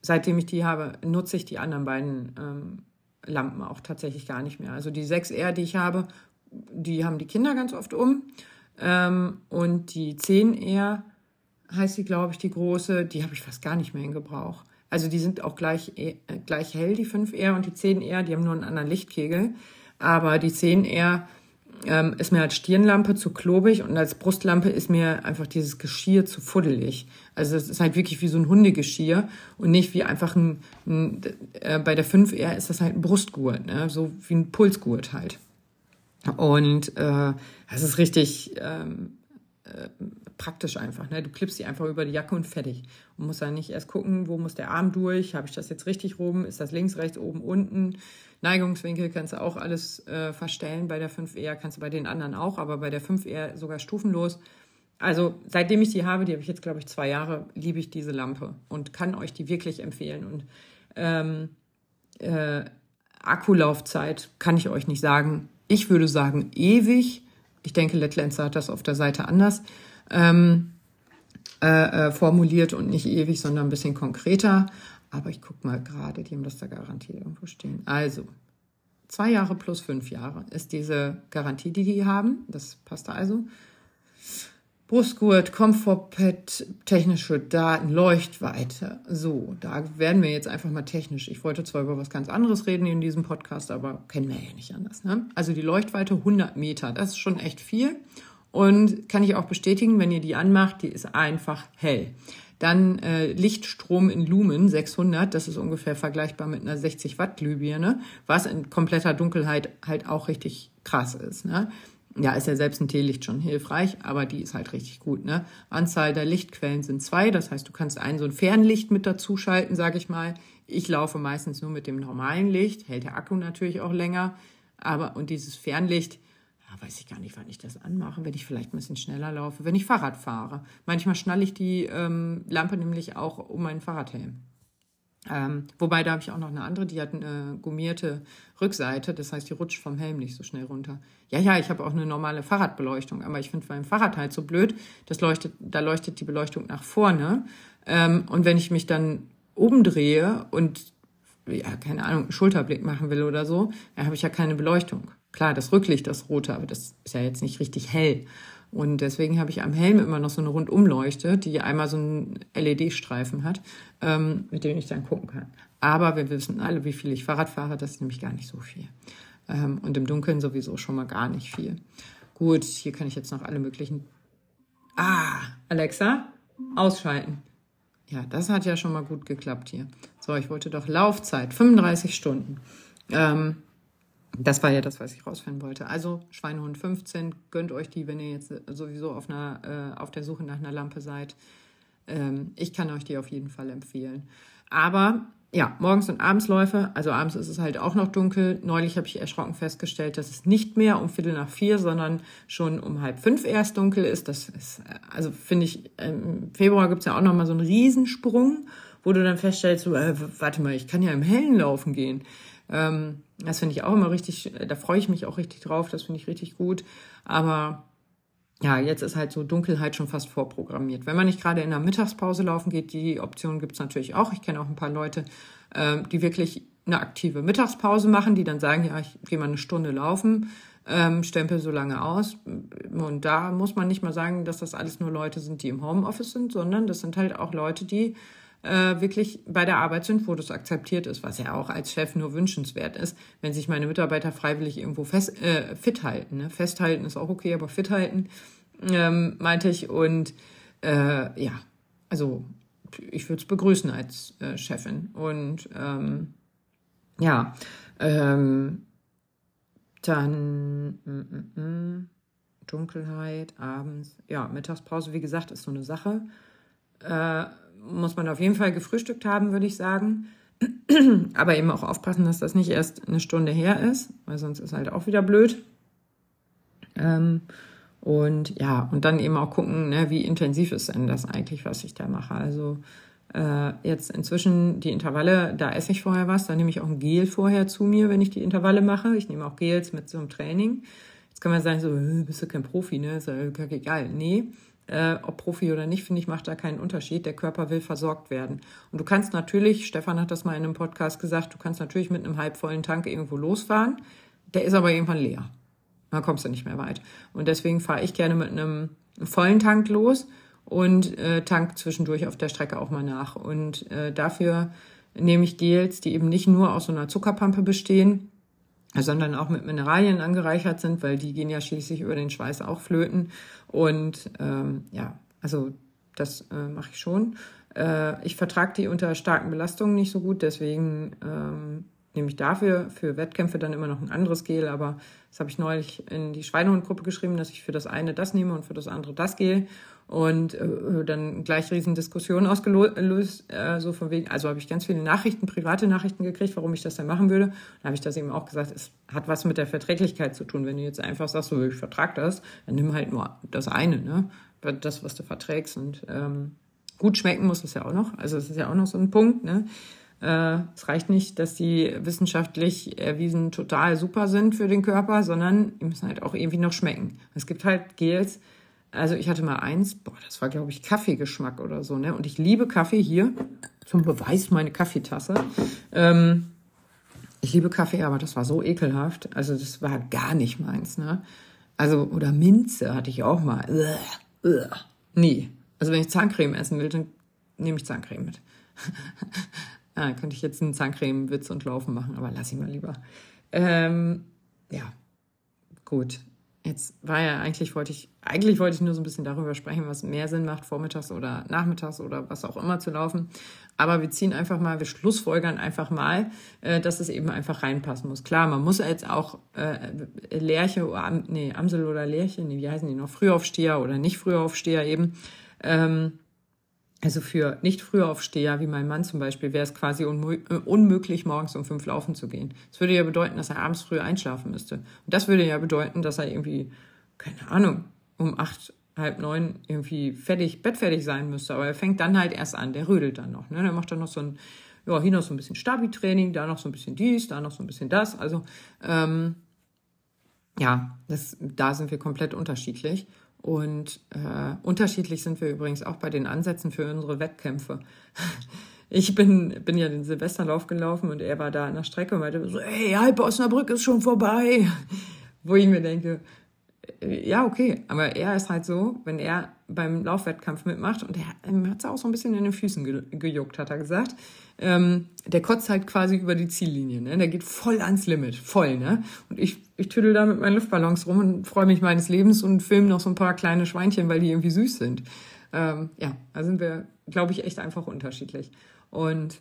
S1: seitdem ich die habe, nutze ich die anderen beiden ähm, Lampen auch tatsächlich gar nicht mehr. Also die 6R, die ich habe, die haben die Kinder ganz oft um. Ähm, und die 10R heißt sie, glaube ich, die große, die habe ich fast gar nicht mehr in Gebrauch. Also die sind auch gleich, äh, gleich hell, die 5R und die 10R, die haben nur einen anderen Lichtkegel. Aber die 10R ähm, ist mir als Stirnlampe zu klobig und als Brustlampe ist mir einfach dieses Geschirr zu fuddelig. Also es ist halt wirklich wie so ein Hundegeschirr und nicht wie einfach ein, ein äh, bei der 5R ist das halt ein Brustgurt, ne? so wie ein Pulsgurt halt. Und äh, das ist richtig ähm, äh, praktisch einfach. Ne? Du klippst die einfach über die Jacke und fertig. Und musst dann nicht erst gucken, wo muss der Arm durch, habe ich das jetzt richtig rum, ist das links, rechts, oben, unten. Neigungswinkel kannst du auch alles äh, verstellen. Bei der 5R kannst du bei den anderen auch, aber bei der 5R sogar stufenlos. Also seitdem ich die habe, die habe ich jetzt, glaube ich, zwei Jahre, liebe ich diese Lampe und kann euch die wirklich empfehlen. Und ähm, äh, Akkulaufzeit kann ich euch nicht sagen. Ich würde sagen ewig. Ich denke, Letlancer hat das auf der Seite anders ähm, äh, äh, formuliert und nicht ewig, sondern ein bisschen konkreter. Aber ich gucke mal gerade, die haben das da garantiert irgendwo stehen. Also, zwei Jahre plus fünf Jahre ist diese Garantie, die die haben. Das passt also. Brustgurt, Komfortpad, technische Daten, Leuchtweite. So, da werden wir jetzt einfach mal technisch. Ich wollte zwar über was ganz anderes reden in diesem Podcast, aber kennen wir ja nicht anders. Ne? Also die Leuchtweite 100 Meter, das ist schon echt viel. Und kann ich auch bestätigen, wenn ihr die anmacht, die ist einfach hell. Dann äh, Lichtstrom in Lumen 600, das ist ungefähr vergleichbar mit einer 60 Watt Glühbirne, was in kompletter Dunkelheit halt auch richtig krass ist. Ne? Ja, ist ja selbst ein Teelicht schon hilfreich, aber die ist halt richtig gut. Ne? Anzahl der Lichtquellen sind zwei, das heißt, du kannst ein so ein Fernlicht mit dazu schalten, sage ich mal. Ich laufe meistens nur mit dem normalen Licht, hält der Akku natürlich auch länger, aber und dieses Fernlicht ja, weiß ich gar nicht, wann ich das anmache, wenn ich vielleicht ein bisschen schneller laufe, wenn ich Fahrrad fahre. Manchmal schnalle ich die ähm, Lampe nämlich auch um meinen Fahrradhelm. Ähm, wobei da habe ich auch noch eine andere, die hat eine gummierte Rückseite, das heißt, die rutscht vom Helm nicht so schnell runter. Ja, ja, ich habe auch eine normale Fahrradbeleuchtung, aber ich finde beim Fahrrad halt so blöd, das leuchtet, da leuchtet die Beleuchtung nach vorne. Ähm, und wenn ich mich dann umdrehe und ja, keine Ahnung, Schulterblick machen will oder so, dann habe ich ja keine Beleuchtung. Klar, das Rücklicht, das rote, aber das ist ja jetzt nicht richtig hell. Und deswegen habe ich am Helm immer noch so eine Rundumleuchte, die einmal so einen LED-Streifen hat, ähm, mit dem ich dann gucken kann. Aber wir wissen alle, wie viel ich Fahrrad fahre, das ist nämlich gar nicht so viel. Ähm, und im Dunkeln sowieso schon mal gar nicht viel. Gut, hier kann ich jetzt noch alle möglichen. Ah, Alexa, ausschalten. Ja, das hat ja schon mal gut geklappt hier. So, ich wollte doch Laufzeit, 35 Stunden. Ähm, das war ja das, was ich rausfinden wollte. Also Schweinehund 15, gönnt euch die, wenn ihr jetzt sowieso auf, einer, äh, auf der Suche nach einer Lampe seid. Ähm, ich kann euch die auf jeden Fall empfehlen. Aber ja, morgens und Abendsläufe, also abends ist es halt auch noch dunkel. Neulich habe ich erschrocken festgestellt, dass es nicht mehr um Viertel nach vier, sondern schon um halb fünf erst dunkel ist. Das ist, also finde ich, im Februar gibt es ja auch noch mal so einen Riesensprung, wo du dann feststellst, so, äh, warte mal, ich kann ja im Hellen laufen gehen. Ähm, das finde ich auch immer richtig, da freue ich mich auch richtig drauf, das finde ich richtig gut. Aber ja, jetzt ist halt so Dunkelheit schon fast vorprogrammiert. Wenn man nicht gerade in der Mittagspause laufen geht, die Option gibt's natürlich auch. Ich kenne auch ein paar Leute, äh, die wirklich eine aktive Mittagspause machen, die dann sagen, ja, ich gehe mal eine Stunde laufen, ähm, stempel so lange aus. Und da muss man nicht mal sagen, dass das alles nur Leute sind, die im Homeoffice sind, sondern das sind halt auch Leute, die äh, wirklich bei der Arbeit sind, wo das akzeptiert ist, was ja auch als Chef nur wünschenswert ist, wenn sich meine Mitarbeiter freiwillig irgendwo fest, äh, fit halten. Ne? Festhalten ist auch okay, aber fit halten, ähm, meinte ich. Und äh, ja, also ich würde es begrüßen als äh, Chefin. Und ähm, ja, ähm, dann mm, mm, mm, Dunkelheit, abends, ja, Mittagspause, wie gesagt, ist so eine Sache. Äh, muss man auf jeden Fall gefrühstückt haben, würde ich sagen. Aber eben auch aufpassen, dass das nicht erst eine Stunde her ist, weil sonst ist halt auch wieder blöd. Ähm, und ja, und dann eben auch gucken, ne, wie intensiv ist denn das eigentlich, was ich da mache. Also äh, jetzt inzwischen die Intervalle, da esse ich vorher was, da nehme ich auch ein Gel vorher zu mir, wenn ich die Intervalle mache. Ich nehme auch Gels mit einem Training. Jetzt kann man sagen, so, äh, bist du kein Profi, ne? Ist ja egal. Nee, äh, ob Profi oder nicht, finde ich, macht da keinen Unterschied. Der Körper will versorgt werden. Und du kannst natürlich, Stefan hat das mal in einem Podcast gesagt, du kannst natürlich mit einem halbvollen Tank irgendwo losfahren. Der ist aber irgendwann leer. Da kommst du nicht mehr weit. Und deswegen fahre ich gerne mit einem vollen Tank los und äh, tank zwischendurch auf der Strecke auch mal nach. Und äh, dafür nehme ich Gels, die eben nicht nur aus so einer Zuckerpampe bestehen, sondern auch mit Mineralien angereichert sind, weil die gehen ja schließlich über den Schweiß auch flöten. Und ähm, ja, also das äh, mache ich schon. Äh, ich vertrage die unter starken Belastungen nicht so gut, deswegen ähm, nehme ich dafür für Wettkämpfe dann immer noch ein anderes Gel, aber das habe ich neulich in die Schweinehundgruppe geschrieben, dass ich für das eine das nehme und für das andere das Gel und äh, dann gleich riesen Diskussionen ausgelöst, äh, so von wegen, also habe ich ganz viele Nachrichten, private Nachrichten gekriegt, warum ich das denn machen würde. Dann habe ich das eben auch gesagt, es hat was mit der Verträglichkeit zu tun. Wenn du jetzt einfach sagst, so, ich vertrag das, dann nimm halt nur das eine, ne? Das, was du verträgst. Und ähm, gut schmecken muss es ja auch noch. Also es ist ja auch noch so ein Punkt, ne? Äh, es reicht nicht, dass die wissenschaftlich erwiesen total super sind für den Körper, sondern die müssen halt auch irgendwie noch schmecken. Es gibt halt Gels, also ich hatte mal eins, boah, das war, glaube ich, Kaffeegeschmack oder so, ne? Und ich liebe Kaffee hier. Zum Beweis meine Kaffeetasse. Ähm, ich liebe Kaffee, aber das war so ekelhaft. Also das war gar nicht meins, ne? Also, oder Minze hatte ich auch mal. Ugh, ugh. Nee. Also wenn ich Zahncreme essen will, dann nehme ich Zahncreme mit. ah, könnte ich jetzt einen Zahncreme-Witz und Laufen machen, aber lass ihn mal lieber. Ähm, ja, gut. Jetzt war ja eigentlich wollte ich eigentlich wollte ich nur so ein bisschen darüber sprechen, was mehr Sinn macht, vormittags oder nachmittags oder was auch immer zu laufen. Aber wir ziehen einfach mal, wir schlussfolgern einfach mal, äh, dass es eben einfach reinpassen muss. Klar, man muss jetzt auch äh, Lerche, nee, Amsel oder Lerche, nee, wie heißen die noch, Frühaufsteher oder nicht Frühaufsteher eben. Ähm, also für nicht Frühaufsteher, wie mein Mann zum Beispiel, wäre es quasi unmöglich, morgens um fünf laufen zu gehen. Das würde ja bedeuten, dass er abends früh einschlafen müsste. Und das würde ja bedeuten, dass er irgendwie, keine Ahnung, um acht, halb neun irgendwie fertig, bettfertig sein müsste. Aber er fängt dann halt erst an, der rödelt dann noch. Ne? Der macht dann noch so ein ja, hier noch so ein bisschen Stabi-Training, da noch so ein bisschen dies, da noch so ein bisschen das. Also ähm, ja, das, da sind wir komplett unterschiedlich. Und äh, unterschiedlich sind wir übrigens auch bei den Ansätzen für unsere Wettkämpfe. Ich bin, bin ja den Silvesterlauf gelaufen und er war da an der Strecke und meinte so, hey, halb Osnabrück ist schon vorbei. Wo ich mir denke, ja, okay, aber er ist halt so, wenn er beim Laufwettkampf mitmacht und er hat es auch so ein bisschen in den Füßen ge gejuckt, hat er gesagt. Ähm, der kotzt halt quasi über die Ziellinie, ne? Der geht voll ans Limit, voll, ne? Und ich, ich tüdel da mit meinen Luftballons rum und freue mich meines Lebens und filme noch so ein paar kleine Schweinchen, weil die irgendwie süß sind. Ähm, ja, da sind wir, glaube ich, echt einfach unterschiedlich. Und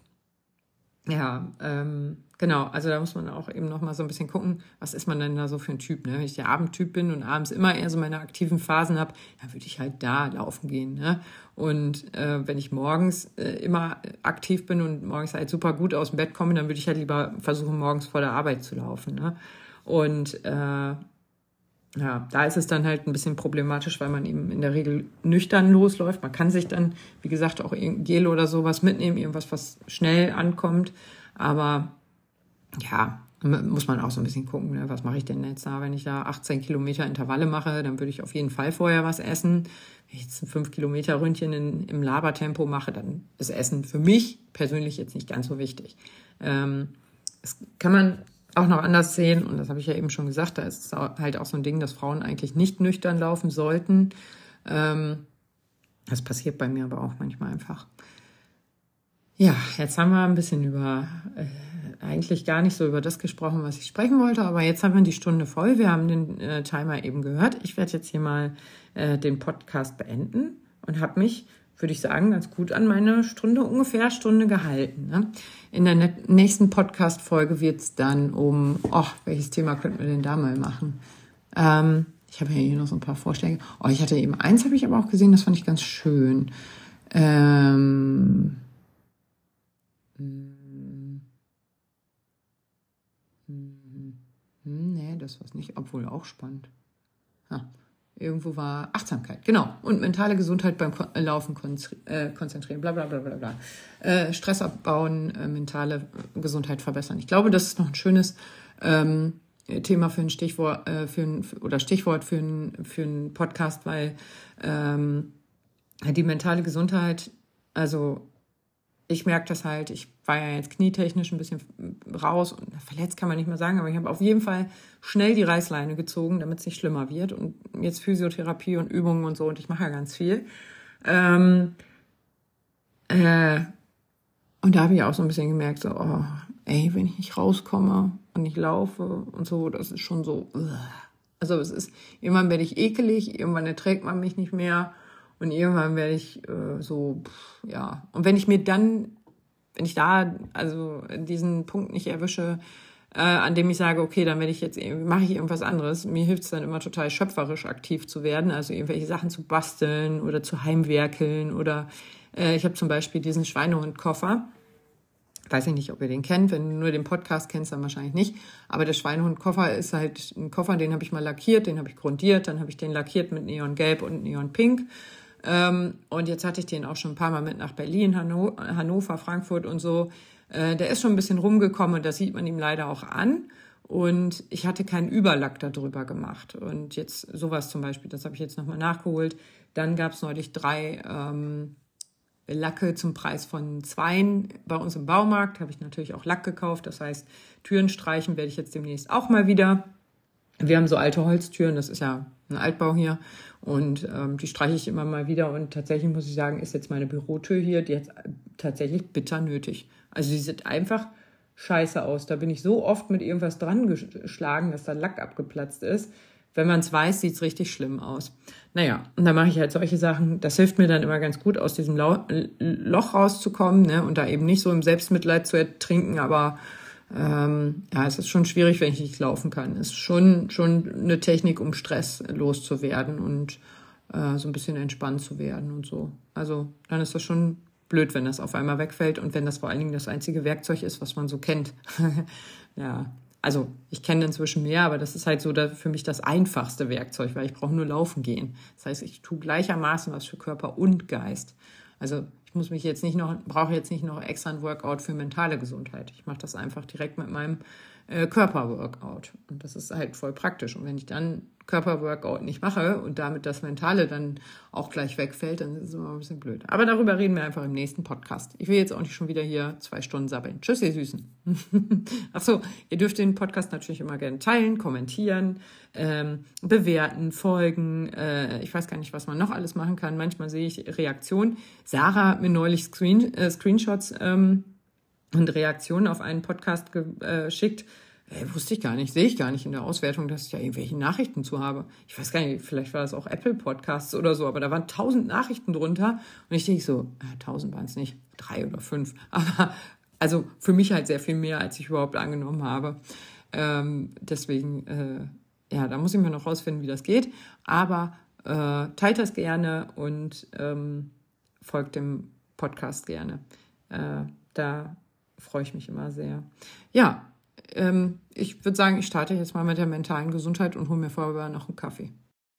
S1: ja, ähm, genau, also da muss man auch eben noch mal so ein bisschen gucken, was ist man denn da so für ein Typ, ne? Wenn ich der Abendtyp bin und abends immer eher so meine aktiven Phasen habe, dann würde ich halt da laufen gehen, ne? Und äh, wenn ich morgens äh, immer aktiv bin und morgens halt super gut aus dem Bett komme, dann würde ich halt lieber versuchen, morgens vor der Arbeit zu laufen, ne? Und äh, ja, da ist es dann halt ein bisschen problematisch, weil man eben in der Regel nüchtern losläuft. Man kann sich dann, wie gesagt, auch Gel oder sowas mitnehmen, irgendwas, was schnell ankommt. Aber ja, muss man auch so ein bisschen gucken, ne? was mache ich denn jetzt da, wenn ich da 18 Kilometer Intervalle mache, dann würde ich auf jeden Fall vorher was essen. Wenn ich jetzt ein 5 Kilometer Ründchen in, im Labertempo mache, dann ist Essen für mich persönlich jetzt nicht ganz so wichtig. Ähm, das kann man auch noch anders sehen, und das habe ich ja eben schon gesagt, da ist es halt auch so ein Ding, dass Frauen eigentlich nicht nüchtern laufen sollten. Ähm, das passiert bei mir aber auch manchmal einfach. Ja, jetzt haben wir ein bisschen über, äh, eigentlich gar nicht so über das gesprochen, was ich sprechen wollte, aber jetzt haben wir die Stunde voll. Wir haben den äh, Timer eben gehört. Ich werde jetzt hier mal äh, den Podcast beenden und habe mich würde ich sagen, ganz gut an meine Stunde, ungefähr Stunde gehalten. Ne? In der nächsten Podcast-Folge wird es dann um, oh, welches Thema könnten wir denn da mal machen? Ähm, ich habe ja hier noch so ein paar Vorschläge. Oh, ich hatte eben eins, habe ich aber auch gesehen, das fand ich ganz schön. Ähm, hm, hm, hm, nee, das es nicht, obwohl auch spannend. Ha irgendwo war Achtsamkeit, genau. Und mentale Gesundheit beim äh, Laufen äh, konzentrieren, bla bla bla bla bla. Äh, Stress abbauen, äh, mentale Gesundheit verbessern. Ich glaube, das ist noch ein schönes ähm, Thema für ein Stichwort, äh, für ein, oder Stichwort für ein, für ein Podcast, weil ähm, die mentale Gesundheit, also ich merke das halt, ich war ja jetzt knietechnisch ein bisschen raus und verletzt kann man nicht mehr sagen, aber ich habe auf jeden Fall schnell die Reißleine gezogen, damit es nicht schlimmer wird und jetzt Physiotherapie und Übungen und so und ich mache ja ganz viel. Ähm, äh, und da habe ich auch so ein bisschen gemerkt, so, oh, ey, wenn ich nicht rauskomme und nicht laufe und so, das ist schon so, also es ist, irgendwann werde ich ekelig, irgendwann erträgt man mich nicht mehr und irgendwann werde ich äh, so, pff, ja. Und wenn ich mir dann, wenn ich da also diesen Punkt nicht erwische, äh, an dem ich sage, okay, dann werde ich jetzt, mache ich irgendwas anderes. Mir hilft es dann immer total schöpferisch aktiv zu werden, also irgendwelche Sachen zu basteln oder zu heimwerkeln oder äh, ich habe zum Beispiel diesen Schweinehundkoffer. Weiß ich nicht, ob ihr den kennt. Wenn du nur den Podcast kennst, dann wahrscheinlich nicht. Aber der Schweinehundkoffer ist halt ein Koffer, den habe ich mal lackiert, den habe ich grundiert, dann habe ich den lackiert mit Neongelb und Neonpink. Ähm, und jetzt hatte ich den auch schon ein paar Mal mit nach Berlin, Hanno Hannover, Frankfurt und so. Äh, der ist schon ein bisschen rumgekommen und das sieht man ihm leider auch an. Und ich hatte keinen Überlack darüber gemacht. Und jetzt sowas zum Beispiel, das habe ich jetzt nochmal nachgeholt. Dann gab es neulich drei ähm, Lacke zum Preis von zweien bei uns im Baumarkt. Habe ich natürlich auch Lack gekauft. Das heißt, Türen streichen werde ich jetzt demnächst auch mal wieder. Wir haben so alte Holztüren, das ist ja ein Altbau hier. Und ähm, die streiche ich immer mal wieder. Und tatsächlich muss ich sagen, ist jetzt meine Bürotür hier, die jetzt tatsächlich bitter nötig. Also die sieht einfach scheiße aus. Da bin ich so oft mit irgendwas dran geschlagen, dass da Lack abgeplatzt ist. Wenn man es weiß, sieht es richtig schlimm aus. Naja, und da mache ich halt solche Sachen. Das hilft mir dann immer ganz gut, aus diesem Loch rauszukommen ne? und da eben nicht so im Selbstmitleid zu ertrinken, aber ähm, ja, es ist schon schwierig, wenn ich nicht laufen kann. Es ist schon, schon eine Technik, um Stress loszuwerden und äh, so ein bisschen entspannt zu werden und so. Also dann ist das schon blöd, wenn das auf einmal wegfällt und wenn das vor allen Dingen das einzige Werkzeug ist, was man so kennt. ja, also ich kenne inzwischen mehr, aber das ist halt so für mich das einfachste Werkzeug, weil ich brauche nur laufen gehen. Das heißt, ich tue gleichermaßen was für Körper und Geist. Also Ich muss mich jetzt nicht noch, brauche jetzt nicht noch extra ein Workout für mentale Gesundheit. Ich mache das einfach direkt mit meinem äh, Körperworkout. Und das ist halt voll praktisch. Und wenn ich dann Körperworkout nicht mache und damit das Mentale dann auch gleich wegfällt, dann ist es immer ein bisschen blöd. Aber darüber reden wir einfach im nächsten Podcast. Ich will jetzt auch nicht schon wieder hier zwei Stunden sabbeln. Tschüss, ihr Süßen. Ach so, ihr dürft den Podcast natürlich immer gerne teilen, kommentieren, ähm, bewerten, folgen. Äh, ich weiß gar nicht, was man noch alles machen kann. Manchmal sehe ich Reaktionen. Sarah hat mir neulich Screen, äh, Screenshots ähm, und Reaktionen auf einen Podcast geschickt. Äh, wusste ich gar nicht, sehe ich gar nicht in der Auswertung, dass ich da irgendwelche Nachrichten zu habe. Ich weiß gar nicht, vielleicht war das auch Apple Podcasts oder so, aber da waren tausend Nachrichten drunter und ich denke so, äh, tausend waren es nicht, drei oder fünf. Aber also für mich halt sehr viel mehr, als ich überhaupt angenommen habe. Ähm, deswegen, äh, ja, da muss ich mir noch rausfinden, wie das geht. Aber äh, teilt das gerne und ähm, folgt dem Podcast gerne. Äh, da freue ich mich immer sehr. Ja, ähm, ich würde sagen, ich starte jetzt mal mit der mentalen Gesundheit und hole mir vorher noch einen Kaffee.